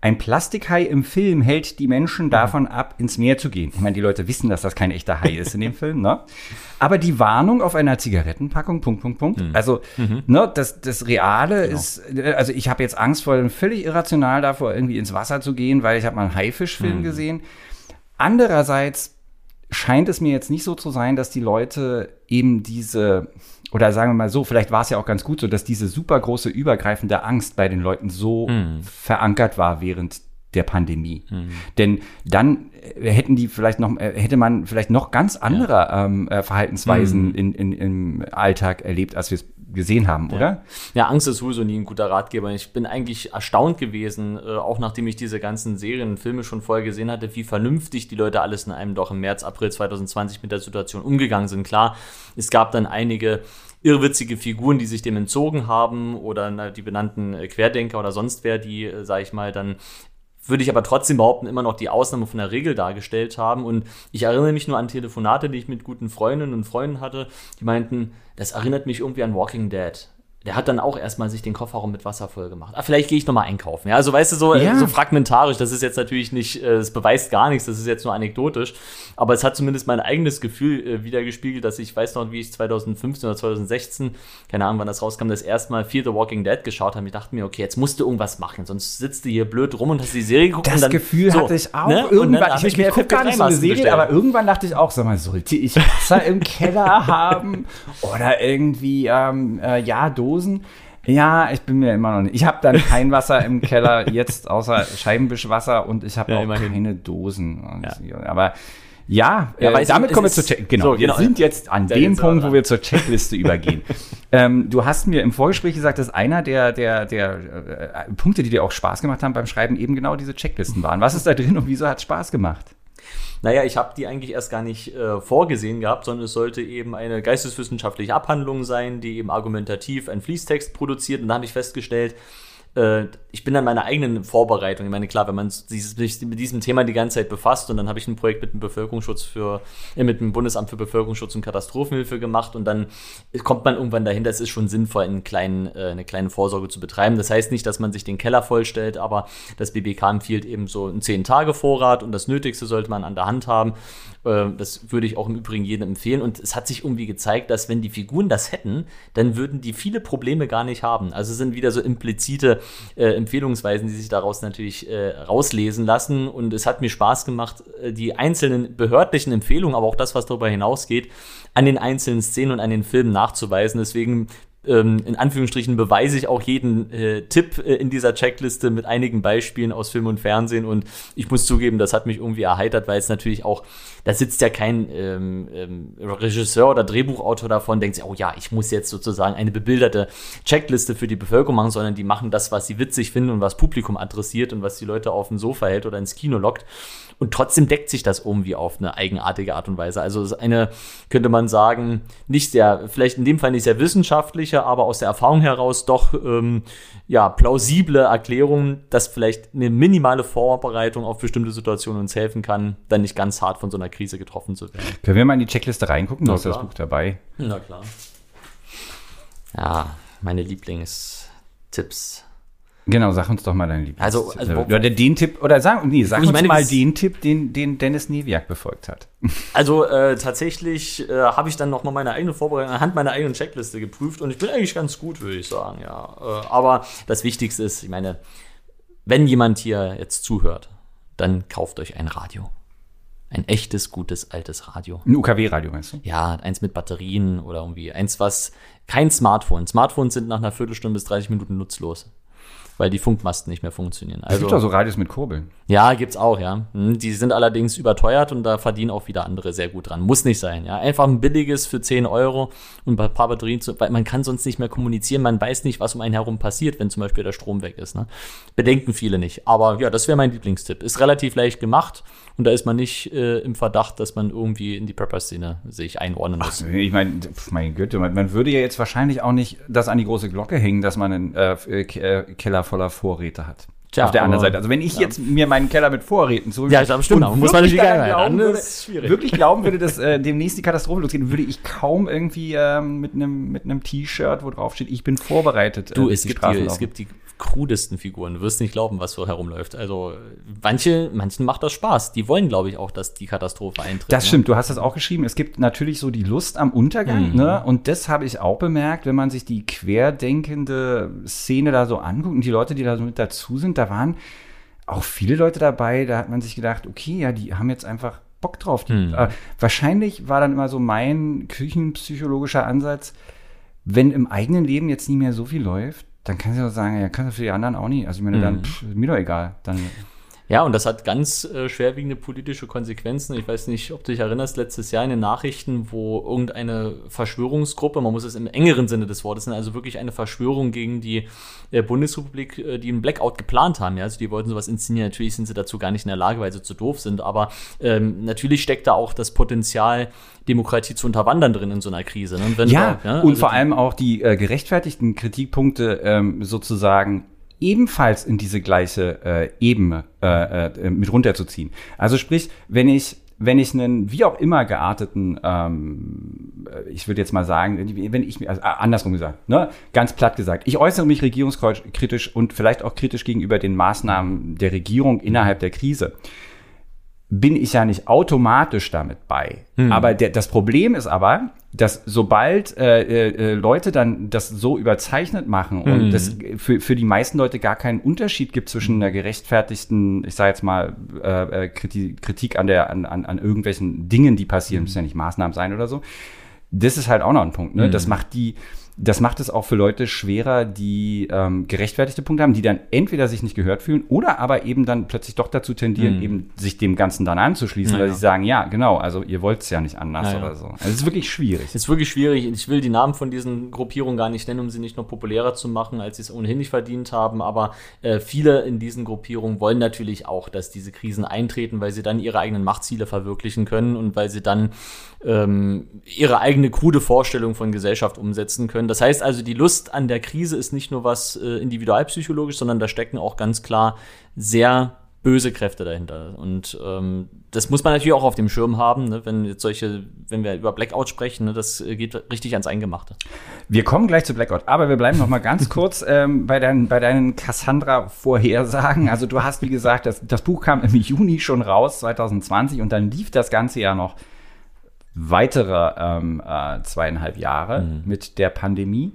ein Plastikhai im Film hält die Menschen davon ab, ins Meer zu gehen. Ich meine, die Leute wissen, dass das kein echter Hai ist in dem Film, ne? Aber die Warnung auf einer Zigarettenpackung, Punkt, Punkt, Punkt. Mhm. Also, mhm. ne, das, das Reale genau. ist, also ich habe jetzt Angst vor, völlig irrational davor, irgendwie ins Wasser zu gehen, weil ich habe mal einen Haifischfilm mhm. gesehen. Andererseits scheint es mir jetzt nicht so zu sein, dass die Leute eben diese, oder sagen wir mal so, vielleicht war es ja auch ganz gut so, dass diese super große übergreifende Angst bei den Leuten so mhm. verankert war während der Pandemie. Mhm. Denn dann äh, hätten die vielleicht noch, äh, hätte man vielleicht noch ganz andere ja. ähm, äh, Verhaltensweisen mhm. in, in, im Alltag erlebt, als wir es gesehen haben, ja. oder? Ja, Angst ist sowieso nie ein guter Ratgeber. Ich bin eigentlich erstaunt gewesen, äh, auch nachdem ich diese ganzen Serien und Filme schon vorher gesehen hatte, wie vernünftig die Leute alles in einem doch im März, April 2020 mit der Situation umgegangen sind. Klar, es gab dann einige irrwitzige Figuren, die sich dem entzogen haben oder na, die benannten äh, Querdenker oder sonst wer, die, äh, sag ich mal, dann würde ich aber trotzdem behaupten, immer noch die Ausnahme von der Regel dargestellt haben. Und ich erinnere mich nur an Telefonate, die ich mit guten Freundinnen und Freunden hatte, die meinten, das erinnert mich irgendwie an Walking Dead der hat dann auch erstmal sich den Kofferraum mit Wasser voll gemacht. Ah, vielleicht gehe ich nochmal einkaufen. Ja, also weißt du, so, äh, ja. so fragmentarisch, das ist jetzt natürlich nicht, äh, es beweist gar nichts, das ist jetzt nur anekdotisch. Aber es hat zumindest mein eigenes Gefühl äh, wiedergespiegelt, dass ich weiß noch, wie ich 2015 oder 2016, keine Ahnung, wann das rauskam, das erste Mal Fear the Walking Dead geschaut habe. Ich dachte mir, okay, jetzt musst du irgendwas machen, sonst sitzt du hier blöd rum und hast die Serie geguckt. Das dann, Gefühl so, hatte ich auch. Ne? Irgendwann, ich, ich, ich gucke gar nicht so eine Serie, gestellt. aber irgendwann dachte ich auch, sag mal, sollte ich Wasser im Keller haben? Oder irgendwie, ähm, äh, ja, Dosen? Ja, ich bin mir immer noch nicht. Ich habe dann kein Wasser im Keller jetzt außer Scheibenwischwasser und ich habe ja, auch immerhin. keine Dosen. Ja. Aber ja, ja äh, damit kommen wir zur Check genau, so, genau. Wir sind jetzt an dem Punkt, wo wir zur Checkliste übergehen. ähm, du hast mir im Vorgespräch gesagt, dass einer der, der, der äh, Punkte, die dir auch Spaß gemacht haben beim Schreiben, eben genau diese Checklisten waren. Was ist da drin und wieso hat es Spaß gemacht? Naja, ich habe die eigentlich erst gar nicht äh, vorgesehen gehabt, sondern es sollte eben eine geisteswissenschaftliche Abhandlung sein, die eben argumentativ einen Fließtext produziert. Und da habe ich festgestellt, äh, ich bin an meiner eigenen Vorbereitung. Ich meine, klar, wenn man sich mit diesem Thema die ganze Zeit befasst und dann habe ich ein Projekt mit dem Bevölkerungsschutz für, äh, mit dem Bundesamt für Bevölkerungsschutz und Katastrophenhilfe gemacht und dann kommt man irgendwann dahinter, es ist schon sinnvoll, einen kleinen, äh, eine kleine Vorsorge zu betreiben. Das heißt nicht, dass man sich den Keller vollstellt, aber das BBK empfiehlt eben so einen 10-Tage-Vorrat und das Nötigste sollte man an der Hand haben. Äh, das würde ich auch im Übrigen jedem empfehlen. Und es hat sich irgendwie gezeigt, dass wenn die Figuren das hätten, dann würden die viele Probleme gar nicht haben. Also es sind wieder so implizite äh, Empfehlungsweisen, die sich daraus natürlich äh, rauslesen lassen. Und es hat mir Spaß gemacht, äh, die einzelnen behördlichen Empfehlungen, aber auch das, was darüber hinausgeht, an den einzelnen Szenen und an den Filmen nachzuweisen. Deswegen ähm, in Anführungsstrichen beweise ich auch jeden äh, Tipp äh, in dieser Checkliste mit einigen Beispielen aus Film und Fernsehen. Und ich muss zugeben, das hat mich irgendwie erheitert, weil es natürlich auch, da sitzt ja kein ähm, ähm, Regisseur oder Drehbuchautor davon, denkt sich, oh ja, ich muss jetzt sozusagen eine bebilderte Checkliste für die Bevölkerung machen, sondern die machen das, was sie witzig finden und was Publikum adressiert und was die Leute auf dem Sofa hält oder ins Kino lockt. Und trotzdem deckt sich das irgendwie auf eine eigenartige Art und Weise. Also es ist eine, könnte man sagen, nicht sehr, vielleicht in dem Fall nicht sehr wissenschaftliche, aber aus der Erfahrung heraus doch ähm, ja, plausible Erklärung, dass vielleicht eine minimale Vorbereitung auf bestimmte Situationen uns helfen kann, dann nicht ganz hart von so einer Krise getroffen zu werden. Können wir mal in die Checkliste reingucken? Du hast das Buch dabei. Na klar. Ja, meine Lieblingstipps. Genau, sag uns doch mal deinen Lieblings. Also, also äh, oder den Tipp, oder sag, nee, sag uns meine, mal den Tipp, den, den Dennis Neviak befolgt hat. Also äh, tatsächlich äh, habe ich dann nochmal meine eigene Vorbereitung anhand meiner eigenen Checkliste geprüft und ich bin eigentlich ganz gut, würde ich sagen, ja. Äh, aber das Wichtigste ist, ich meine, wenn jemand hier jetzt zuhört, dann kauft euch ein Radio. Ein echtes, gutes, altes Radio. Ein UKW-Radio, meinst du? Ja, eins mit Batterien oder irgendwie eins, was kein Smartphone. Smartphones sind nach einer Viertelstunde bis 30 Minuten nutzlos, weil die Funkmasten nicht mehr funktionieren. Es gibt doch so Radios mit Kurbeln. Ja, gibt's auch, ja. Hm, Die sind allerdings überteuert und da verdienen auch wieder andere sehr gut dran. Muss nicht sein, ja. Einfach ein billiges für 10 Euro und ein paar Batterien zu, weil man kann sonst nicht mehr kommunizieren. Man weiß nicht, was um einen herum passiert, wenn zum Beispiel der Strom weg ist, ne. Bedenken viele nicht. Aber ja, das wäre mein Lieblingstipp. Ist relativ leicht gemacht und da ist man nicht äh, im Verdacht, dass man irgendwie in die Prepper-Szene sich einordnen muss. Ich meine, mein Güte, man, man würde ja jetzt wahrscheinlich auch nicht das an die große Glocke hängen, dass man einen äh, äh, Keller voller Vorräte hat. Tja, Auf der anderen Seite. Also wenn ich jetzt mir meinen Keller mit Vorräten zurück Ja, das stimmt, und muss man natürlich daran glauben würde, wirklich glauben würde, dass äh, demnächst die Katastrophe losgeht, würde ich kaum irgendwie ähm, mit einem mit einem T-Shirt, wo drauf steht, ich bin vorbereitet. Du, äh, es die gibt, die, es gibt die krudesten Figuren. Du wirst nicht glauben, was so herumläuft. Also manche, manchen macht das Spaß. Die wollen, glaube ich, auch, dass die Katastrophe eintritt. Das ne? stimmt, du hast das auch geschrieben. Es gibt natürlich so die Lust am Untergang, Mhm. ne? Und das habe ich auch bemerkt, wenn man sich die querdenkende Szene da so anguckt und die Leute, die da so mit dazu sind, da waren auch viele Leute dabei, da hat man sich gedacht, okay, ja, die haben jetzt einfach Bock drauf. Die, Mhm. äh, wahrscheinlich war dann immer so mein küchenpsychologischer Ansatz, wenn im eigenen Leben jetzt nie mehr so viel läuft, dann kannst du auch sagen, ja, kannst du für die anderen auch nicht. Also ich meine, dann, Mhm. pff, mir doch egal. Dann, Ja, und das hat ganz äh, schwerwiegende politische Konsequenzen. Ich weiß nicht, ob du dich erinnerst, letztes Jahr in den Nachrichten, wo irgendeine Verschwörungsgruppe, man muss es im engeren Sinne des Wortes nennen, also wirklich eine Verschwörung gegen die äh, Bundesrepublik, äh, die einen Blackout geplant haben. Ja? Also die wollten sowas inszenieren. Natürlich sind sie dazu gar nicht in der Lage, weil sie zu doof sind. Aber ähm, natürlich steckt da auch das Potenzial, Demokratie zu unterwandern drin in so einer Krise. Ne? Und wenn Ja, wir- und also vor allem auch die äh, gerechtfertigten Kritikpunkte ähm, sozusagen ebenfalls in diese gleiche äh, Ebene äh, äh, mit runterzuziehen. Also sprich, wenn ich wenn ich einen wie auch immer gearteten, ähm, äh, ich würde jetzt mal sagen, wenn ich also, äh, andersrum gesagt, ne, ganz platt gesagt, ich äußere mich regierungskritisch und vielleicht auch kritisch gegenüber den Maßnahmen der Regierung innerhalb der Krise bin ich ja nicht automatisch damit bei. Aber der, das Problem ist aber, dass sobald äh, äh, Leute dann das so überzeichnet machen und das für, für die meisten Leute gar keinen Unterschied gibt zwischen einer gerechtfertigten, ich sage jetzt mal, äh, äh, Kritik, Kritik an, der, an, an, an irgendwelchen Dingen, die passieren, müssen ja nicht Maßnahmen sein oder so. Das ist halt auch noch ein Punkt. Ne? Das macht die, das macht es auch für Leute schwerer, die ähm, gerechtfertigte Punkte haben, die dann entweder sich nicht gehört fühlen oder aber eben dann plötzlich doch dazu tendieren, eben sich dem Ganzen dann anzuschließen, Ja, weil ja. sie sagen, ja, genau, also ihr wollt es ja nicht anders Ja, oder so. Also es ist wirklich schwierig. ist wirklich schwierig. Ich will die Namen von diesen Gruppierungen gar nicht nennen, um sie nicht noch populärer zu machen, als sie es ohnehin nicht verdient haben. Aber äh, viele in diesen Gruppierungen wollen natürlich auch, dass diese Krisen eintreten, weil sie dann ihre eigenen Machtziele verwirklichen können und weil sie dann ähm, ihre eigene krude Vorstellung von Gesellschaft umsetzen können. Das heißt also, die Lust an der Krise ist nicht nur was äh, individualpsychologisch, sondern da stecken auch ganz klar sehr böse Kräfte dahinter. Und ähm, das muss man natürlich auch auf dem Schirm haben, ne? wenn jetzt solche, wenn wir über Blackout sprechen, ne? das äh, geht richtig ans Eingemachte. Wir kommen gleich zu Blackout, aber wir bleiben noch mal ganz kurz ähm, bei, deinen, bei deinen Cassandra-Vorhersagen. Also du hast, wie gesagt, das, das Buch kam im Juni schon raus, 2020, und dann lief das Ganze ja noch weitere ähm, äh, zweieinhalb Jahre mit der Pandemie.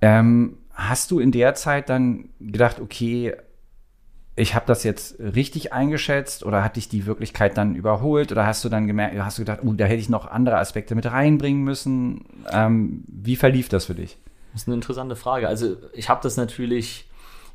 Ähm, hast du in der Zeit dann gedacht, okay, ich habe das jetzt richtig eingeschätzt oder hat dich die Wirklichkeit dann überholt oder hast du dann gemerkt, hast du gedacht, oh, da hätte ich noch andere Aspekte mit reinbringen müssen? Ähm, wie verlief das für dich? Das ist eine interessante Frage. Also ich habe das natürlich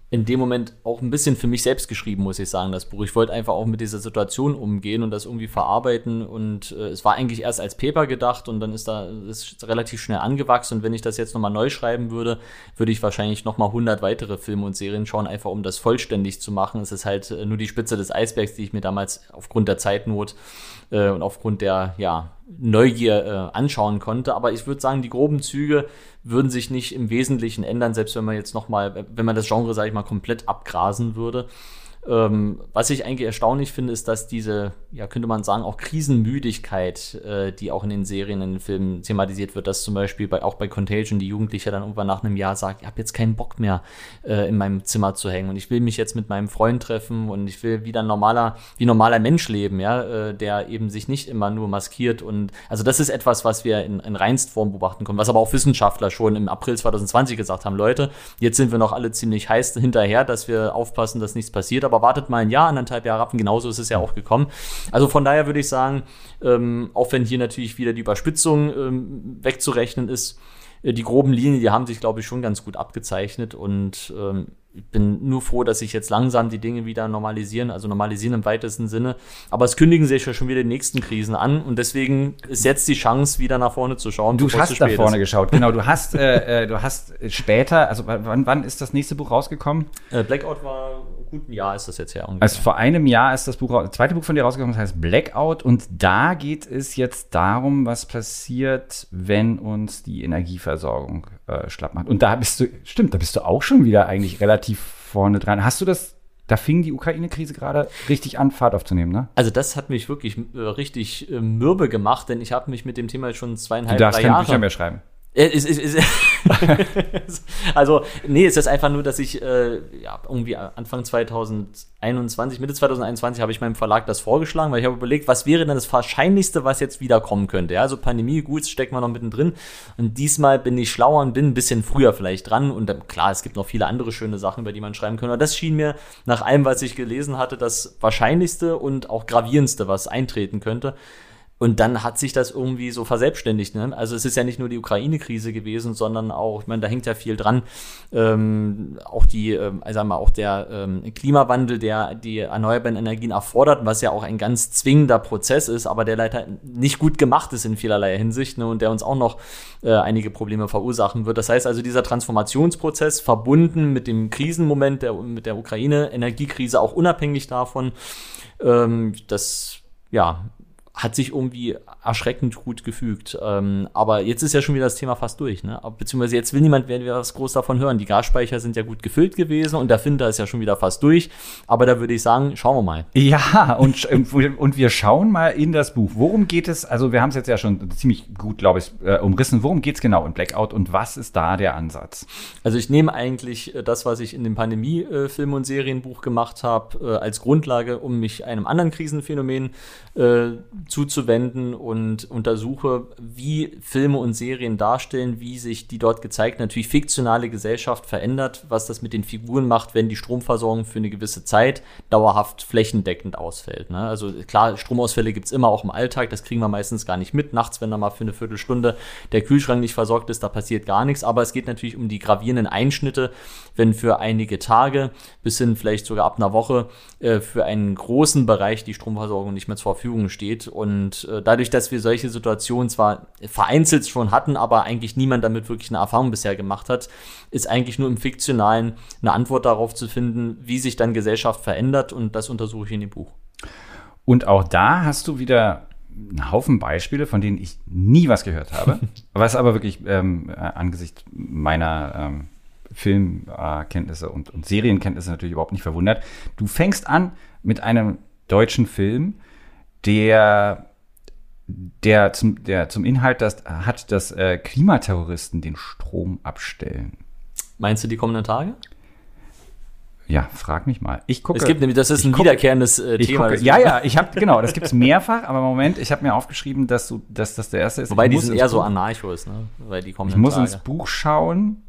in dem Moment auch ein bisschen für mich selbst geschrieben, muss ich sagen, das Buch. Ich wollte einfach auch mit dieser Situation umgehen und das irgendwie verarbeiten. Und äh, es war eigentlich erst als Paper gedacht und dann ist da ist relativ schnell angewachsen. Und wenn ich das jetzt nochmal neu schreiben würde, würde ich wahrscheinlich nochmal 100 weitere Filme und Serien schauen, einfach um das vollständig zu machen. Es ist halt äh, nur die Spitze des Eisbergs, die ich mir damals aufgrund der Zeitnot äh, und aufgrund der ja, Neugier äh, anschauen konnte. Aber ich würde sagen, die groben Züge würden sich nicht im Wesentlichen ändern, selbst wenn man jetzt noch mal, wenn man das Genre, sage ich mal, komplett abgrasen würde. Ähm, was ich eigentlich erstaunlich finde, ist, dass diese, ja, könnte man sagen, auch Krisenmüdigkeit, äh, die auch in den Serien, in den Filmen thematisiert wird, dass zum Beispiel bei, auch bei Contagion die Jugendliche dann irgendwann nach einem Jahr sagt, ich habe jetzt keinen Bock mehr äh, in meinem Zimmer zu hängen und ich will mich jetzt mit meinem Freund treffen und ich will wieder ein normaler, wie normaler Mensch leben, ja, äh, der eben sich nicht immer nur maskiert und also das ist etwas, was wir in, in Reinstform beobachten können, was aber auch Wissenschaftler schon im April 2020 gesagt haben, Leute, jetzt sind wir noch alle ziemlich heiß hinterher, dass wir aufpassen, dass nichts passiert, aber aber wartet mal ein Jahr, anderthalb Jahre ab und genauso ist es ja auch gekommen. Also von daher würde ich sagen, ähm, auch wenn hier natürlich wieder die Überspitzung ähm, wegzurechnen ist, äh, die groben Linien, die haben sich, glaube ich, schon ganz gut abgezeichnet und ähm, ich bin nur froh, dass sich jetzt langsam die Dinge wieder normalisieren, also normalisieren im weitesten Sinne. Aber es kündigen sich ja schon wieder die nächsten Krisen an und deswegen ist jetzt die Chance, wieder nach vorne zu schauen. Du hast nach vorne ist. geschaut, genau. Du hast, äh, äh, du hast später, also wann, wann ist das nächste Buch rausgekommen? Äh, Blackout war gut ein Jahr ist das jetzt ja ungefähr. Also vor einem Jahr ist das Buch, das zweite Buch von dir rausgekommen, das heißt Blackout. Und da geht es jetzt darum, was passiert, wenn uns die Energieversorgung äh, schlapp macht. Und da bist du, stimmt, da bist du auch schon wieder eigentlich relativ vorne dran. Hast du das da fing die Ukraine-Krise gerade richtig an, Fahrt aufzunehmen, ne? Also das hat mich wirklich äh, richtig äh, mürbe gemacht, denn ich habe mich mit dem Thema schon zweieinhalb, Jahre... Du darfst keine Bücher mehr schreiben. Äh, also, nee, es ist einfach nur, dass ich äh, ja, irgendwie Anfang 2021, Mitte 2021 habe ich meinem Verlag das vorgeschlagen, weil ich habe überlegt, was wäre denn das Wahrscheinlichste, was jetzt wieder kommen könnte. Ja, also Pandemie, gut, stecken wir noch mittendrin. Und diesmal bin ich schlauer und bin ein bisschen früher vielleicht dran. Und dann, klar, es gibt noch viele andere schöne Sachen, über die man schreiben könnte. Aber das schien mir nach allem, was ich gelesen hatte, das Wahrscheinlichste und auch gravierendste, was eintreten könnte. Und dann hat sich das irgendwie so verselbstständigt. Ne? Also es ist ja nicht nur die Ukraine-Krise gewesen, sondern auch, ich meine, da hängt ja viel dran. Ähm, auch die, ähm, also mal, auch der ähm, Klimawandel, der die erneuerbaren Energien erfordert, was ja auch ein ganz zwingender Prozess ist, aber der leider nicht gut gemacht ist in vielerlei Hinsicht ne? und der uns auch noch äh, einige Probleme verursachen wird. Das heißt also, dieser Transformationsprozess verbunden mit dem Krisenmoment der, mit der Ukraine-Energiekrise, auch unabhängig davon, ähm, das ja, hat sich irgendwie erschreckend gut gefügt. Ähm, aber jetzt ist ja schon wieder das Thema fast durch, ne? Beziehungsweise jetzt will niemand mehr was groß davon hören. Die Gasspeicher sind ja gut gefüllt gewesen und der Finder ist ja schon wieder fast durch. Aber da würde ich sagen, schauen wir mal. Ja, und, und wir schauen mal in das Buch. Worum geht es? Also wir haben es jetzt ja schon ziemlich gut, glaube ich, äh, umrissen. Worum geht es genau in Blackout und was ist da der Ansatz? Also ich nehme eigentlich äh, das, was ich in dem Pandemie-Film- und Serienbuch gemacht habe, äh, als Grundlage, um mich einem anderen Krisenphänomen äh, zuzuwenden und untersuche, wie Filme und Serien darstellen, wie sich die dort gezeigt natürlich fiktionale Gesellschaft verändert, was das mit den Figuren macht, wenn die Stromversorgung für eine gewisse Zeit dauerhaft flächendeckend ausfällt. Ne? Also klar, Stromausfälle gibt es immer auch im Alltag, das kriegen wir meistens gar nicht mit. Nachts, wenn da mal für eine Viertelstunde der Kühlschrank nicht versorgt ist, da passiert gar nichts. Aber es geht natürlich um die gravierenden Einschnitte, wenn für einige Tage bis hin vielleicht sogar ab einer Woche äh, für einen großen Bereich die Stromversorgung nicht mehr zur Verfügung steht. Und äh, dadurch, dass wir solche Situationen zwar vereinzelt schon hatten, aber eigentlich niemand damit wirklich eine Erfahrung bisher gemacht hat, ist eigentlich nur im Fiktionalen eine Antwort darauf zu finden, wie sich dann Gesellschaft verändert. Und das untersuche ich in dem Buch. Und auch da hast du wieder einen Haufen Beispiele, von denen ich nie was gehört habe, was aber wirklich ähm, angesichts meiner ähm, Filmkenntnisse und, und Serienkenntnisse natürlich überhaupt nicht verwundert. Du fängst an mit einem deutschen Film, der der zum, der zum Inhalt das, hat, dass äh, Klimaterroristen den Strom abstellen. Meinst du die kommenden Tage? Ja, frag mich mal. Ich gucke. Es gibt nämlich, das ist ein gucke, wiederkehrendes äh, Thema. Gucke, ja, ja, ich habe genau, das gibt's mehrfach, aber Moment, ich habe mir aufgeschrieben, dass du, dass das der erste ist. Wobei die sind eher Buch, so Anarchos, ne? Weil die kommen. Ich muss Tage. ins Buch schauen.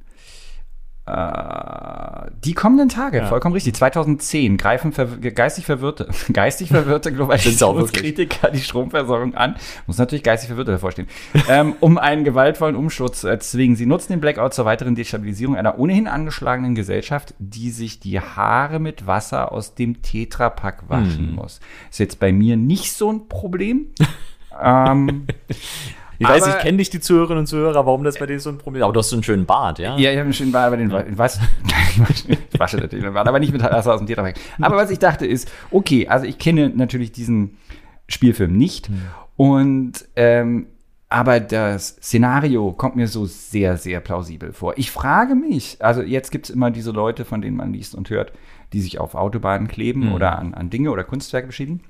Äh, die kommenden Tage, Ja. vollkommen richtig. 2010 greifen ver geistig verwirrte, geistig verwirrte Globalisierungskritiker die Stromversorgung an. Muss natürlich geistig Verwirrte davor stehen. ähm, um einen gewaltvollen Umsturz zu erzwingen. Sie nutzen den Blackout zur weiteren Destabilisierung einer ohnehin angeschlagenen Gesellschaft, die sich die Haare mit Wasser aus dem Tetrapack waschen muss. Ist jetzt bei mir nicht so ein Problem. ähm, Ich weiß, Aber- ich kenne nicht die Zuhörerinnen und Zuhörer, warum das bei denen so ein Problem ist. Aber du hast so einen schönen Bart, ja? Ja, ich habe einen schönen Bart, aber den ja. was? ich wasche natürlich den Bart, aber nicht mit Wasser aus dem Tetrapack. Aber was ich dachte ist, okay, also ich kenne natürlich diesen Spielfilm nicht und ähm, aber das Szenario kommt mir so sehr, sehr plausibel vor. Ich frage mich, also jetzt gibt es immer diese Leute, von denen man liest und hört, die sich auf Autobahnen kleben oder an, an Dinge oder Kunstwerke beschieden.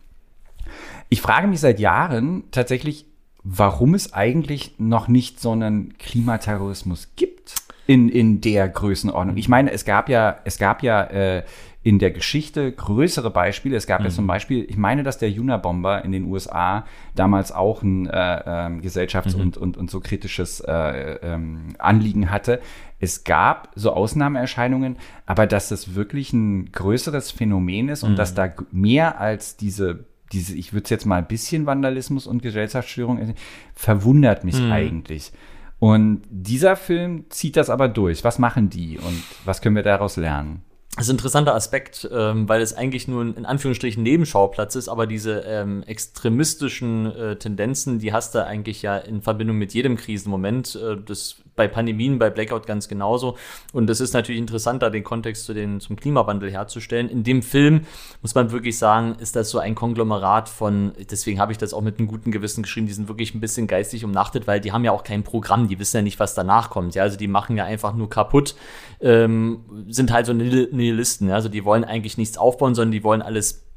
Ich frage mich seit Jahren tatsächlich, warum es eigentlich noch nicht so einen Klimaterrorismus gibt in, in der Größenordnung. Ich meine, es gab ja, es gab ja äh, in der Geschichte größere Beispiele. Es gab ja zum Beispiel, ich meine, dass der Juna-Bomber in den USA damals auch ein äh, ähm, gesellschafts- und, und, und so kritisches äh, ähm, Anliegen hatte. Es gab so Ausnahmeerscheinungen, aber dass das wirklich ein größeres Phänomen ist und dass da mehr als diese diese, ich würde es jetzt mal ein bisschen Vandalismus und Gesellschaftsstörung, verwundert mich eigentlich. Und dieser Film zieht das aber durch. Was machen die und was können wir daraus lernen? Das ist ein interessanter Aspekt, ähm, weil es eigentlich nur ein in Anführungsstrichen Nebenschauplatz ist, aber diese ähm, extremistischen äh, Tendenzen, die hast du eigentlich ja in Verbindung mit jedem Krisenmoment. Äh, das bei Pandemien, bei Blackout ganz genauso. Und es ist natürlich interessant, da den Kontext zu den, zum Klimawandel herzustellen. In dem Film muss man wirklich sagen, ist das so ein Konglomerat von, deswegen habe ich das auch mit einem guten Gewissen geschrieben, die sind wirklich ein bisschen geistig umnachtet, weil die haben ja auch kein Programm, die wissen ja nicht, was danach kommt. Ja, also die machen ja einfach nur kaputt, ähm, sind halt so Nihil- Nihilisten. Ja? Also die wollen eigentlich nichts aufbauen, sondern die wollen alles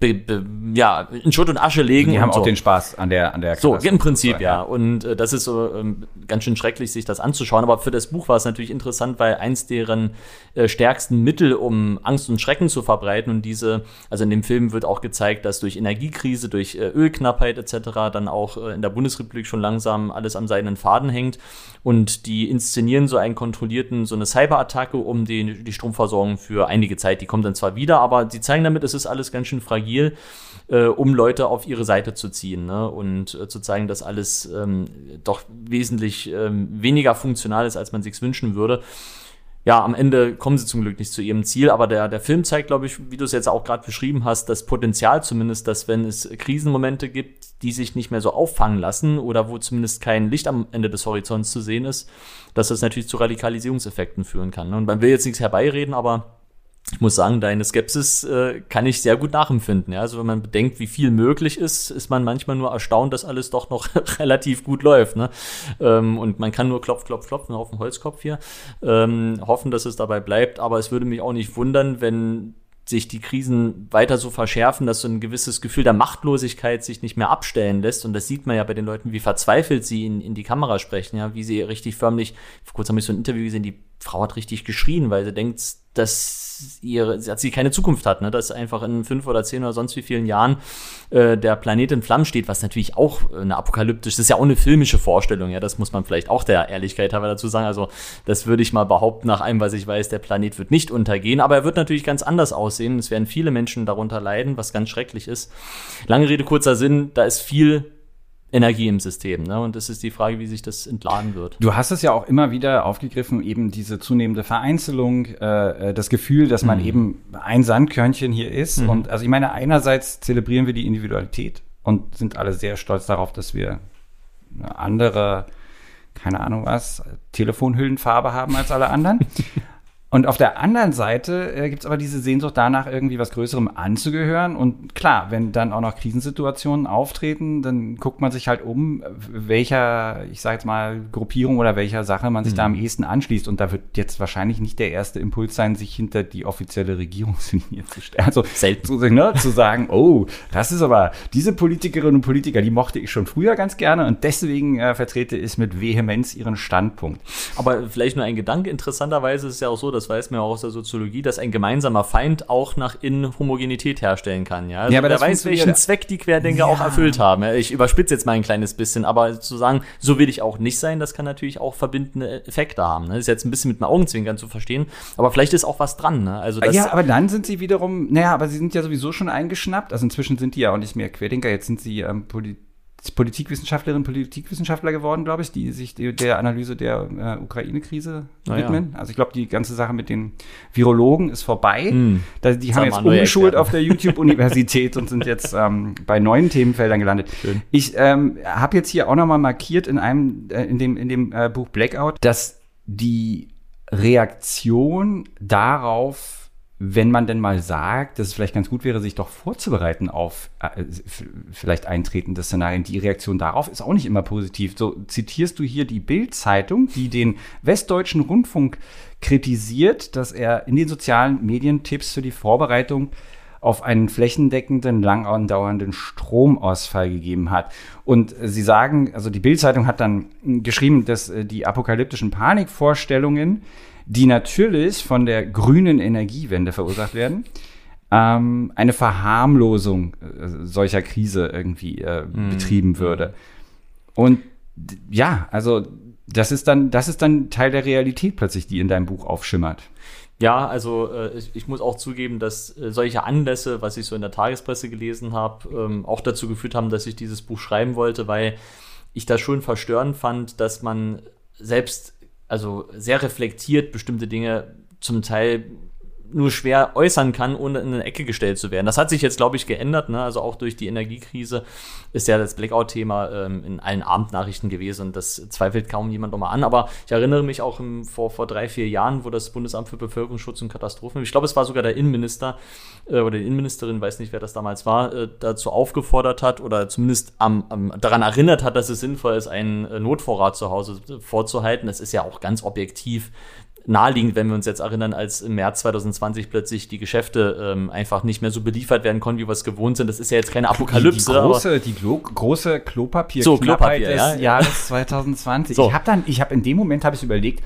be, be, ja, in Schutt und Asche legen. Die haben und auch so. den Spaß an der an der So, Katastrophe. im Prinzip, ja. Und äh, das ist so ähm, ganz schön schrecklich, sich das anzuschauen. Aber für das Buch war es natürlich interessant, weil eins deren äh, stärksten Mittel, um Angst und Schrecken zu verbreiten und diese, also in dem Film wird auch gezeigt, dass durch Energiekrise, durch äh, Ölknappheit etc. dann auch äh, in der Bundesrepublik schon langsam alles am seidenen Faden hängt. Und die inszenieren so einen kontrollierten, so eine Cyberattacke um die, die Stromversorgung für einige Zeit. Die kommt dann zwar wieder, aber sie zeigen damit, es ist alles ganz schön fragil äh, um Leute auf ihre Seite zu ziehen ne? und äh, zu zeigen, dass alles ähm, doch wesentlich ähm, weniger funktional ist, als man sich wünschen würde. Ja, am Ende kommen sie zum Glück nicht zu ihrem Ziel, aber der, der Film zeigt, glaube ich, wie du es jetzt auch gerade beschrieben hast, das Potenzial zumindest, dass wenn es Krisenmomente gibt, die sich nicht mehr so auffangen lassen oder wo zumindest kein Licht am Ende des Horizonts zu sehen ist, dass das natürlich zu Radikalisierungseffekten führen kann. Ne? Und man will jetzt nichts herbeireden, aber ich muss sagen, deine Skepsis äh, kann ich sehr gut nachempfinden. Ja? Also wenn man bedenkt, wie viel möglich ist, ist man manchmal nur erstaunt, dass alles doch noch relativ gut läuft. Ne? Ähm, und man kann nur klopf, klopf, klopfen auf den Holzkopf hier, ähm, hoffen, dass es dabei bleibt. Aber es würde mich auch nicht wundern, wenn sich die Krisen weiter so verschärfen, dass so ein gewisses Gefühl der Machtlosigkeit sich nicht mehr abstellen lässt. Und das sieht man ja bei den Leuten, wie verzweifelt sie in, in die Kamera sprechen, ja, wie sie richtig förmlich, vor kurzem habe ich so ein Interview gesehen, die Frau hat richtig geschrien, weil sie denkt, dass ihre, dass sie keine Zukunft hat, ne? dass einfach in fünf oder zehn oder sonst wie vielen Jahren äh, der Planet in Flammen steht, was natürlich auch eine apokalyptisch, das ist ja auch eine filmische Vorstellung, ja, das muss man vielleicht auch der Ehrlichkeit halber dazu sagen. Also das würde ich mal behaupten, nach allem, was ich weiß, der Planet wird nicht untergehen, aber er wird natürlich ganz anders aussehen. Es werden viele Menschen darunter leiden, was ganz schrecklich ist. Lange Rede, kurzer Sinn, da ist viel Energie im System. Ne? Und das ist die Frage, wie sich das entladen wird. Du hast es ja auch immer wieder aufgegriffen, eben diese zunehmende Vereinzelung, äh, das Gefühl, dass man eben ein Sandkörnchen hier ist. Und also ich meine, einerseits zelebrieren wir die Individualität und sind alle sehr stolz darauf, dass wir eine andere, keine Ahnung was, Telefonhüllenfarbe haben als alle anderen. Und auf der anderen Seite äh, gibt es aber diese Sehnsucht danach, irgendwie was Größerem anzugehören. Und klar, wenn dann auch noch Krisensituationen auftreten, dann guckt man sich halt um, welcher, ich sage jetzt mal, Gruppierung oder welcher Sache man sich da am ehesten anschließt. Und da wird jetzt wahrscheinlich nicht der erste Impuls sein, sich hinter die offizielle Regierungslinie zu stellen. Also. Zu, ne, zu sagen, oh, das ist aber, diese Politikerinnen und Politiker, die mochte ich schon früher ganz gerne und deswegen äh, vertrete ich mit Vehemenz ihren Standpunkt. Aber vielleicht nur ein Gedanke. Interessanterweise ist es ja auch so, dass das weiß man ja auch aus der Soziologie, dass ein gemeinsamer Feind auch nach innen Homogenität herstellen kann. Ja, also ja aber wer weiß, welchen Zweck die Querdenker ja. auch erfüllt haben. Ich überspitze jetzt mal ein kleines bisschen, aber zu sagen, so will ich auch nicht sein, das kann natürlich auch verbindende Effekte haben. Ne? Das ist jetzt ein bisschen mit dem Augenzwinkern zu verstehen, aber vielleicht ist auch was dran. Ne? Also ja, aber dann sind sie wiederum, naja, aber sie sind ja sowieso schon eingeschnappt. Also inzwischen sind die ja auch nicht mehr Querdenker, jetzt sind sie ähm, Polit Politikwissenschaftlerinnen, Politikwissenschaftler geworden, glaube ich, die sich der Analyse der äh, Ukraine-Krise widmen. Ja. Also ich glaube, die ganze Sache mit den Virologen ist vorbei. Mm. Da, die haben jetzt umgeschult auf der YouTube-Universität und sind jetzt ähm, bei neuen Themenfeldern gelandet. Schön. Ich ähm, habe jetzt hier auch nochmal markiert in einem, äh, in dem, in dem äh, Buch Blackout, dass die Reaktion darauf wenn man denn mal sagt, dass es vielleicht ganz gut wäre, sich doch vorzubereiten auf äh, vielleicht eintretende Szenarien, die Reaktion darauf ist auch nicht immer positiv. So zitierst du hier die Bild-Zeitung, die den Westdeutschen Rundfunk kritisiert, dass er in den sozialen Medien Tipps für die Vorbereitung auf einen flächendeckenden, lang andauernden Stromausfall gegeben hat. Und sie sagen, also die Bild-Zeitung hat dann geschrieben, dass äh, die apokalyptischen Panikvorstellungen die natürlich von der grünen Energiewende verursacht werden, ähm, eine Verharmlosung äh, solcher Krise irgendwie äh, mhm. betrieben würde. Und ja, also das ist dann, das ist dann Teil der Realität plötzlich, die in deinem Buch aufschimmert. Ja, also äh, ich, ich, muss auch zugeben, dass äh, solche Anlässe, was ich so in der Tagespresse gelesen habe, ähm, auch dazu geführt haben, dass ich dieses Buch schreiben wollte, weil ich das schon verstörend fand, dass man selbst also sehr reflektiert bestimmte Dinge zum Teil nur schwer äußern kann, ohne in eine Ecke gestellt zu werden. Das hat sich jetzt, glaube ich, geändert. Ne? Also auch durch die Energiekrise ist ja das Blackout-Thema ähm, in allen Abendnachrichten gewesen und das zweifelt kaum jemand nochmal an. Aber ich erinnere mich auch im, vor, vor drei, vier Jahren, wo das Bundesamt für Bevölkerungsschutz und Katastrophen, ich glaube, es war sogar der Innenminister äh, oder die Innenministerin, weiß nicht, wer das damals war, äh, dazu aufgefordert hat oder zumindest am, am, daran erinnert hat, dass es sinnvoll ist, einen äh, Notvorrat zu Hause vorzuhalten. Das ist ja auch ganz objektiv naheliegend, wenn wir uns jetzt erinnern, als im März 2020 plötzlich die Geschäfte ähm, einfach nicht mehr so beliefert werden konnten, wie wir es gewohnt sind. Das ist ja jetzt keine Apokalypse. Die, die große, die Glo große Klopapier so, Klopapier, des ja. Jahres 2020. So. Ich habe dann, ich habe in dem Moment habe ich überlegt,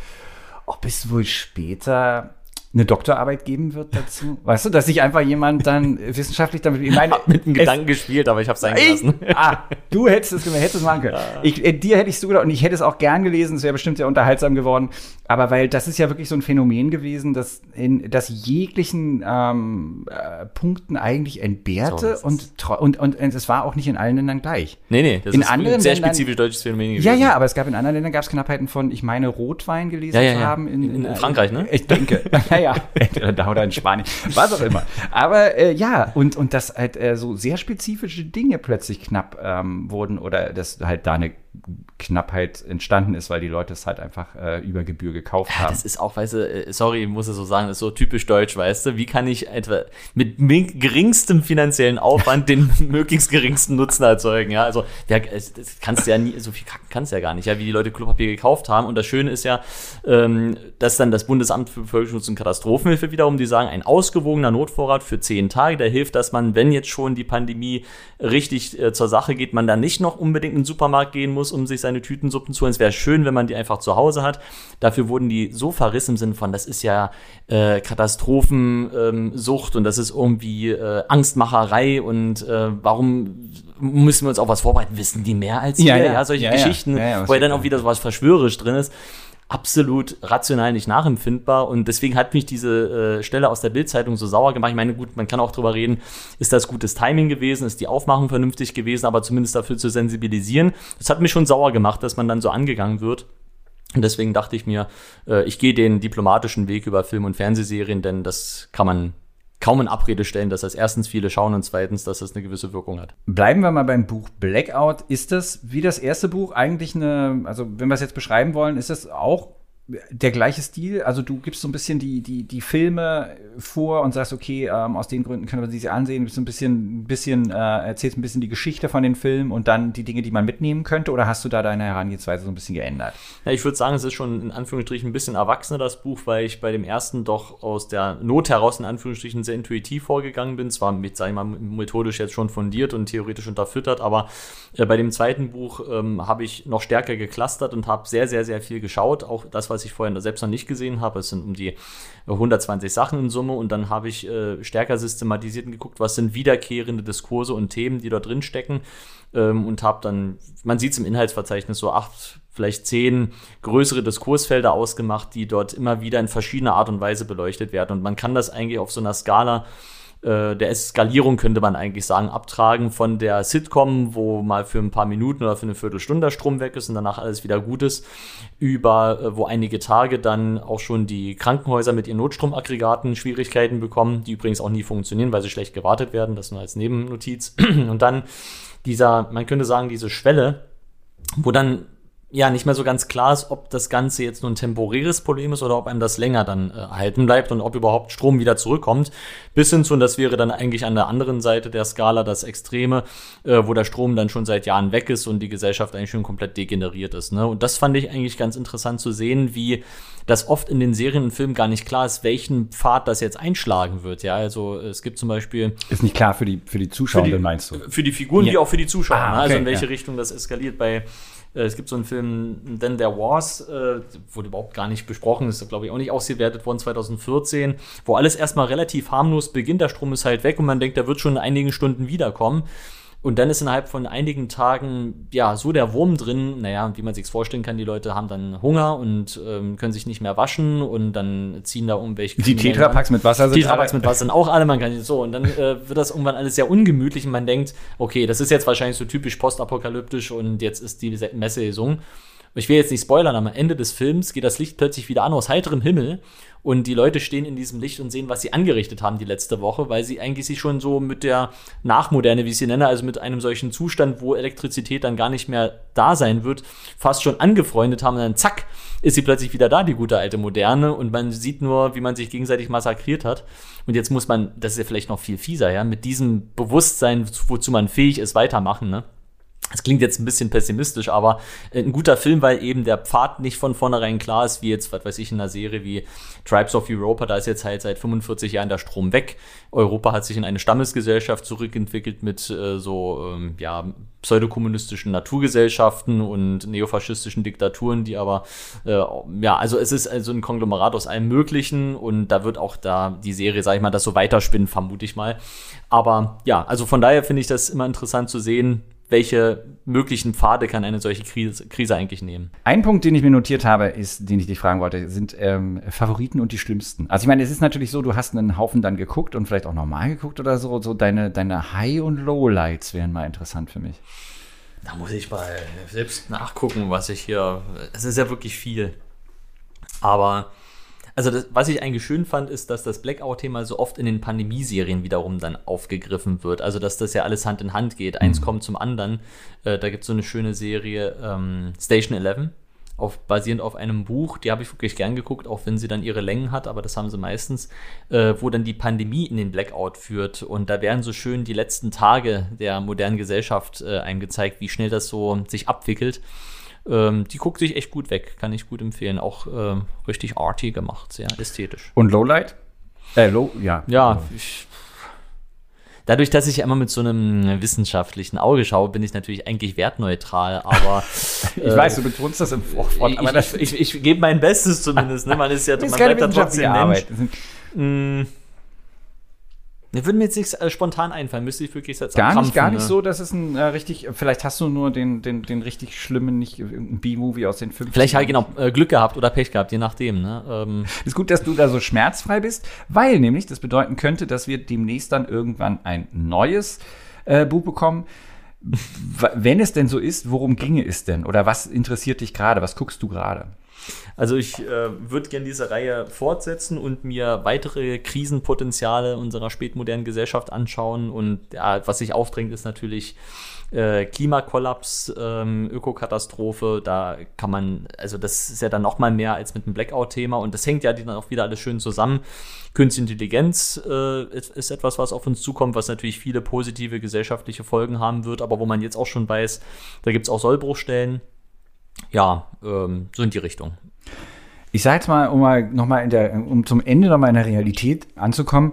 ob es wohl später eine Doktorarbeit geben wird dazu? Weißt du, dass sich einfach jemand dann wissenschaftlich damit. Ich meine, mit dem Gedanken gespielt, aber ich habe es eingelassen. ah, du hättest es, hättest es machen können. Ja. Ich, äh, dir hätte ich es zugedacht und ich hätte es auch gern gelesen. Es wäre bestimmt sehr unterhaltsam geworden. Aber weil das ist ja wirklich so ein Phänomen gewesen, dass in das jeglichen ähm, äh, Punkten eigentlich entbehrte so, und, und, und, und es war auch nicht in allen Ländern gleich. Nee, nee, das in ist anderen ein sehr Ländern, spezifisch deutsches Phänomen gewesen. Ja, ja, aber es gab in anderen Ländern gab es Knappheiten von, ich meine, Rotwein gelesen ja, ja, zu haben. In, in, in, Frankreich, ne? Ich denke. ja, da oder in Spanien, was auch immer. Aber äh, ja, und, und dass halt äh, so sehr spezifische Dinge plötzlich knapp ähm, wurden oder dass halt da eine Knappheit entstanden ist, weil die Leute es halt einfach äh, über Gebühr gekauft ja, haben. Das ist auch, weißt du, äh, sorry, ich muss es so sagen, das ist so typisch deutsch, weißt du, wie kann ich etwa mit geringstem finanziellen Aufwand den möglichst geringsten Nutzen erzeugen, ja, also ja, das kannst du ja nie, so viel kacken kannst du ja gar nicht, ja, wie die Leute Klopapier gekauft haben. Und das Schöne ist ja, ähm, dass dann das Bundesamt für Bevölkerungsschutz und Katastrophenhilfe wiederum, die sagen, ein ausgewogener Notvorrat für zehn Tage, der hilft, dass man, wenn jetzt schon die Pandemie richtig äh, zur Sache geht, man dann nicht noch unbedingt in den Supermarkt gehen muss, um sich seine Tütensuppen zu holen. Es wäre schön, wenn man die einfach zu Hause hat. Dafür wurden die so verrissen im Sinne von, das ist ja äh, Katastrophensucht ähm, und das ist irgendwie äh, Angstmacherei und äh, warum müssen wir uns auch was vorbereiten? Wissen die mehr als ja, wir? Ja, ja solche ja, Geschichten, ja, wo ja dann auch wieder so was verschwörerisch drin ist absolut rational nicht nachempfindbar und deswegen hat mich diese äh, Stelle aus der Bildzeitung so sauer gemacht. Ich meine, gut, man kann auch drüber reden, ist das gutes Timing gewesen, ist die Aufmachung vernünftig gewesen, aber zumindest dafür zu sensibilisieren. Das hat mich schon sauer gemacht, dass man dann so angegangen wird. Und deswegen dachte ich mir, äh, ich gehe den diplomatischen Weg über Film- und Fernsehserien, denn das kann man kaum in Abrede stellen, dass das erstens viele schauen und zweitens, dass das eine gewisse Wirkung hat. Bleiben wir mal beim Buch Blackout. Ist das wie das erste Buch eigentlich eine, also wenn wir es jetzt beschreiben wollen, ist das auch der gleiche Stil? Also du gibst so ein bisschen die, die, die Filme vor und sagst, okay, ähm, aus den Gründen können wir sie ansehen, bist ein bisschen, bisschen äh, erzählst ein bisschen die Geschichte von den Filmen und dann die Dinge, die man mitnehmen könnte, oder hast du da deine Herangehensweise so ein bisschen geändert? Ja, ich würde sagen, es ist schon in Anführungsstrichen ein bisschen erwachsener, das Buch, weil ich bei dem ersten doch aus der Not heraus in Anführungsstrichen sehr intuitiv vorgegangen bin. Zwar mit, sag ich mal, methodisch jetzt schon fundiert und theoretisch unterfüttert, aber äh, bei dem zweiten Buch ähm, habe ich noch stärker geklustert und habe sehr, sehr, sehr viel geschaut. Auch das, was was ich vorher selbst noch nicht gesehen habe. Es sind um die 120 Sachen in Summe. Und dann habe ich äh, stärker systematisiert und geguckt, was sind wiederkehrende Diskurse und Themen, die dort drin stecken. Ähm, und habe dann, man sieht es im Inhaltsverzeichnis, so acht, vielleicht zehn größere Diskursfelder ausgemacht, die dort immer wieder in verschiedener Art und Weise beleuchtet werden. Und man kann das eigentlich auf so einer Skala äh, der Eskalierung könnte man eigentlich sagen, abtragen von der Sitcom, wo mal für ein paar Minuten oder für eine Viertelstunde der Strom weg ist und danach alles wieder gut ist, über äh, wo einige Tage dann auch schon die Krankenhäuser mit ihren Notstromaggregaten Schwierigkeiten bekommen, die übrigens auch nie funktionieren, weil sie schlecht gewartet werden, das nur als Nebennotiz. Und dann dieser, man könnte sagen, diese Schwelle, wo dann ja nicht mehr so ganz klar ist, ob das Ganze jetzt nur ein temporäres Problem ist oder ob einem das länger dann äh, erhalten bleibt und ob überhaupt Strom wieder zurückkommt. Bis hin zu, und das wäre dann eigentlich an der anderen Seite der Skala das Extreme, äh, wo der Strom dann schon seit Jahren weg ist und die Gesellschaft eigentlich schon komplett degeneriert ist. Ne? Und das fand ich eigentlich ganz interessant zu sehen, wie das oft in den Serien und Filmen gar nicht klar ist, welchen Pfad das jetzt einschlagen wird. Ja, also es gibt zum Beispiel. Ist nicht klar für die, für die Zuschauer, meinst du? Für die Figuren ja. wie auch für die Zuschauer. Ah, okay, ne? Also in welche ja. Richtung das eskaliert. Bei es gibt so einen Film, Then There Was, äh, wurde überhaupt gar nicht besprochen, ist glaube ich auch nicht ausgewertet worden 2014, wo alles erstmal relativ harmlos beginnt, der Strom ist halt weg und man denkt, der wird schon in einigen Stunden wiederkommen. Und dann ist innerhalb von einigen Tagen ja so der Wurm drin, naja, wie man sich vorstellen kann, die Leute haben dann Hunger und ähm, können sich nicht mehr waschen und dann ziehen da irgendwelche. Die Tetrapacks mit Wasser sind Tetrapacks mit Wasser sind auch alle, man kann so und dann äh, wird das irgendwann alles sehr ungemütlich und man denkt, okay, das ist jetzt wahrscheinlich so typisch postapokalyptisch und jetzt ist die Messesaison. Ich will jetzt nicht spoilern, am Ende des Films geht das Licht plötzlich wieder an aus heiterem Himmel und die Leute stehen in diesem Licht und sehen, was sie angerichtet haben die letzte Woche, weil sie eigentlich sich schon so mit der Nachmoderne, wie ich sie nenne, also mit einem solchen Zustand, wo Elektrizität dann gar nicht mehr da sein wird, fast schon angefreundet haben. Und dann zack, ist sie plötzlich wieder da, die gute alte Moderne. Und man sieht nur, wie man sich gegenseitig massakriert hat. Und jetzt muss man, das ist ja vielleicht noch viel fieser, ja, mit diesem Bewusstsein, wozu man fähig ist, weitermachen, ne? Das klingt jetzt ein bisschen pessimistisch, aber ein guter Film, weil eben der Pfad nicht von vornherein klar ist, wie jetzt, was weiß ich, in einer Serie wie Tribes of Europa, da ist jetzt halt seit 45 Jahren der Strom weg. Europa hat sich in eine Stammesgesellschaft zurückentwickelt mit äh, so, ähm, ja, pseudokommunistischen Naturgesellschaften und neofaschistischen Diktaturen, die aber, äh, ja, also es ist also ein Konglomerat aus allem Möglichen und da wird auch da die Serie, sag ich mal, das so weiterspinnen, vermute ich mal. Aber ja, also von daher finde ich das immer interessant zu sehen, welche möglichen Pfade kann eine solche Krise, Krise, eigentlich nehmen? Ein Punkt, den ich mir notiert habe, ist, den ich dich fragen wollte, sind ähm, Favoriten und die schlimmsten. Also ich meine, es ist natürlich so, du hast einen Haufen dann geguckt und vielleicht auch normal geguckt oder so. So deine, deine High- und Lowlights wären mal interessant für mich. Da muss ich mal selbst nachgucken, was ich hier. Es ist ja wirklich viel. Aber also das, was ich eigentlich schön fand, ist, dass das Blackout-Thema so oft in den Pandemieserien wiederum dann aufgegriffen wird. Also dass das ja alles Hand in Hand geht. Eins mhm. kommt zum anderen. Äh, da gibt es so eine schöne Serie ähm, Station 11. Auf, basierend auf einem Buch, die habe ich wirklich gern geguckt, auch wenn sie dann ihre Längen hat, aber das haben sie meistens, äh, wo dann die Pandemie in den Blackout führt. Und da werden so schön die letzten Tage der modernen Gesellschaft äh, eingezeigt, wie schnell das so sich abwickelt. Ähm, die guckt sich echt gut weg, kann ich gut empfehlen. Auch ähm, richtig arty gemacht, sehr ästhetisch. Und Lowlight? Äh, low, ja. Ja, ich, dadurch, dass ich immer mit so einem wissenschaftlichen Auge schaue, bin ich natürlich eigentlich wertneutral, aber. ich äh, weiß, du betonst das im Vorwort, aber ich, ich, ich, ich gebe mein Bestes zumindest, ne? Man ist ja, man bleibt da trotzdem Mensch. Mm. Ne, würde mir jetzt nichts äh, spontan einfallen, müsste ich wirklich jetzt Gar nicht, gar nicht ne? so, dass es ein äh, richtig, vielleicht hast du nur den, den, den richtig schlimmen, nicht ein B-Movie aus den 50 Vielleicht halt genau äh, Glück gehabt oder Pech gehabt, je nachdem. Ne? Ähm. Ist gut, dass du da so schmerzfrei bist, weil nämlich das bedeuten könnte, dass wir demnächst dann irgendwann ein neues äh, Buch bekommen. Wenn es denn so ist, worum ginge es denn? Oder was interessiert dich gerade? Was guckst du gerade? Also ich äh, würde gerne diese Reihe fortsetzen und mir weitere Krisenpotenziale unserer spätmodernen Gesellschaft anschauen. Und ja, was sich aufdrängt, ist natürlich äh, Klimakollaps, ähm, Ökokatastrophe. Da kann man, also das ist ja dann noch mal mehr als mit dem Blackout-Thema. Und das hängt ja dann auch wieder alles schön zusammen. Künstliche Intelligenz äh, ist, ist, etwas, was auf uns zukommt, was natürlich viele positive gesellschaftliche Folgen haben wird, aber wo man jetzt auch schon weiß, da gibt es auch Sollbruchstellen ja, ähm, so in die Richtung. Ich sage jetzt mal, um mal noch mal in der, um zum Ende noch mal in der Realität anzukommen.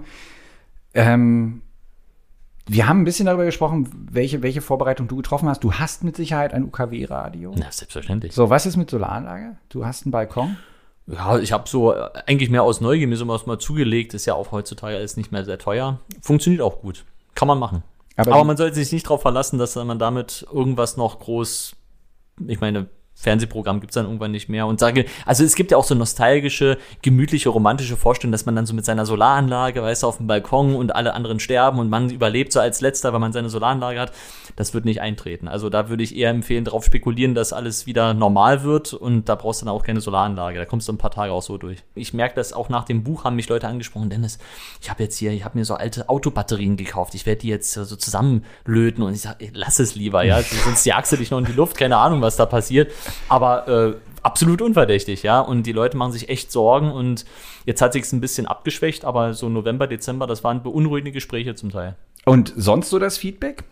Ähm, wir haben ein bisschen darüber gesprochen, welche, welche Vorbereitung du getroffen hast. Du hast mit Sicherheit ein UKW-Radio. Ja, selbstverständlich. So, was ist mit Solaranlage? Du hast einen Balkon? Ja, ich habe so äh, eigentlich mehr aus Neugier mir so mal zugelegt. Ist ja auch heutzutage alles nicht mehr sehr teuer. Funktioniert auch gut. Kann man machen. Aber, Aber man sollte sich nicht darauf verlassen, dass man damit irgendwas noch groß, ich meine, Fernsehprogramm gibt's dann irgendwann nicht mehr und sage, also es gibt ja auch so nostalgische, gemütliche, romantische Vorstellungen, dass man dann so mit seiner Solaranlage, weißt du, auf dem Balkon und alle anderen sterben und man überlebt so als letzter, weil man seine Solaranlage hat. Das wird nicht eintreten. Also da würde ich eher empfehlen, darauf spekulieren, dass alles wieder normal wird und da brauchst du dann auch keine Solaranlage. Da kommst du ein paar Tage auch so durch. Ich merke das auch nach dem Buch haben mich Leute angesprochen, Dennis, ich habe jetzt hier, ich habe mir so alte Autobatterien gekauft. Ich werde die jetzt so zusammenlöten und ich sage, lass es lieber, ja, sonst jagst du dich noch in die Luft, keine Ahnung, was da passiert aber äh, absolut unverdächtig, ja. Und die Leute machen sich echt Sorgen und jetzt hat sich es ein bisschen abgeschwächt, aber so November, Dezember, das waren beunruhigende Gespräche zum Teil. Und sonst so das Feedback?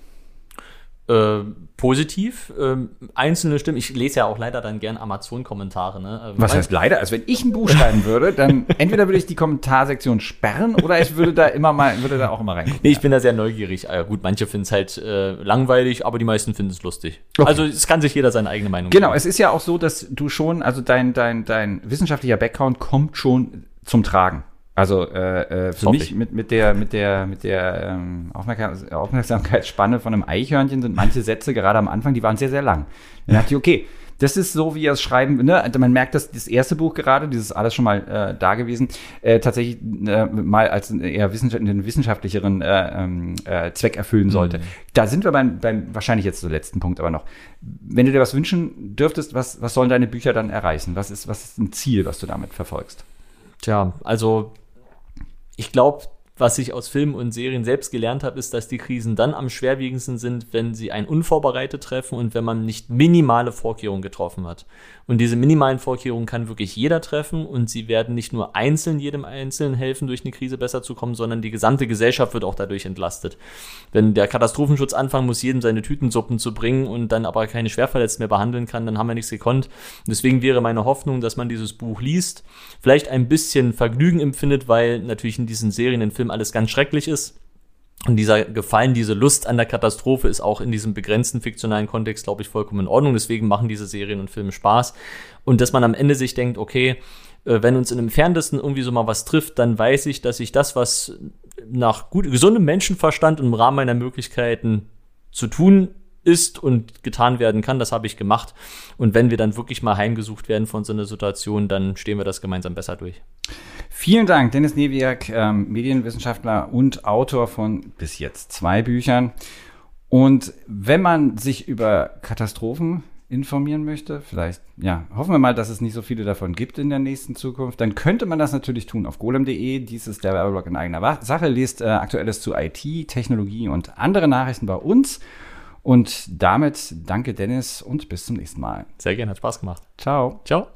Äh, positiv. Ähm, einzelne Stimmen. Ich lese ja auch leider dann gern Amazon-Kommentare. Ne? Ähm, Was heißt leider? Also wenn ich ein Buch schreiben würde, dann entweder würde ich die Kommentarsektion sperren oder ich würde da immer mal, würde da auch immer reingucken. Nee, ich bin da sehr neugierig. Äh, gut, manche finden es halt äh, langweilig, aber die meisten finden es lustig. Okay. Also es kann sich jeder seine eigene Meinung Genau, geben. es ist ja auch so, dass du schon, also dein, dein, dein wissenschaftlicher Background kommt schon zum Tragen. Also äh, äh, für mich mit, mit der, mit der, mit der ähm, Aufmerksamkeitsspanne von einem Eichhörnchen sind manche Sätze gerade am Anfang, die waren sehr, sehr lang. Dann dachte ich, okay, das ist so, wie er es schreiben, ne? Also man merkt, dass das erste Buch gerade, dieses alles schon mal äh, da gewesen, äh, tatsächlich äh, mal als eher wissenschaft einen wissenschaftlicheren äh, ähm, äh, Zweck erfüllen sollte. Mhm. Da sind wir beim, beim wahrscheinlich jetzt zum letzten Punkt aber noch. Wenn du dir was wünschen dürftest, was, was sollen deine Bücher dann erreichen? Was ist, was ist ein Ziel, was du damit verfolgst? Tja, also ich glaube, was ich aus Filmen und Serien selbst gelernt habe, ist, dass die Krisen dann am schwerwiegendsten sind, wenn sie einen unvorbereitet treffen und wenn man nicht minimale Vorkehrungen getroffen hat. Und diese minimalen Vorkehrungen kann wirklich jeder treffen und sie werden nicht nur einzeln jedem Einzelnen helfen, durch eine Krise besser zu kommen, sondern die gesamte Gesellschaft wird auch dadurch entlastet. Wenn der Katastrophenschutz anfangen muss, jedem seine Tütensuppen zu bringen und dann aber keine Schwerverletzten mehr behandeln kann, dann haben wir nichts gekonnt. Deswegen wäre meine Hoffnung, dass man dieses Buch liest, vielleicht ein bisschen Vergnügen empfindet, weil natürlich in diesen Serien, in Filmen alles ganz schrecklich ist und dieser Gefallen, diese Lust an der Katastrophe ist auch in diesem begrenzten fiktionalen Kontext, glaube ich, vollkommen in Ordnung. Deswegen machen diese Serien und Filme Spaß. Und dass man am Ende sich denkt, okay, äh, wenn uns in dem Ferntesten irgendwie so mal was trifft, dann weiß ich, dass ich das, was nach gut, gesundem Menschenverstand im Rahmen meiner Möglichkeiten zu tun ist und getan werden kann, das habe ich gemacht. Und wenn wir dann wirklich mal heimgesucht werden von so einer Situation, dann stehen wir das gemeinsam besser durch. Vielen Dank, Dennis Newiak, ähm, Medienwissenschaftler und Autor von bis jetzt zwei Büchern. Und wenn man sich über Katastrophen informieren möchte, vielleicht, ja, hoffen wir mal, dass es nicht so viele davon gibt in der nächsten Zukunft, dann könnte man das natürlich tun auf golem.de. Dies ist der Werbeblog in eigener Sache. Lest äh, Aktuelles zu IT, Technologie und andere Nachrichten bei uns. Und damit danke Dennis und bis zum nächsten Mal. Sehr gerne, hat Spaß gemacht. Ciao. Ciao.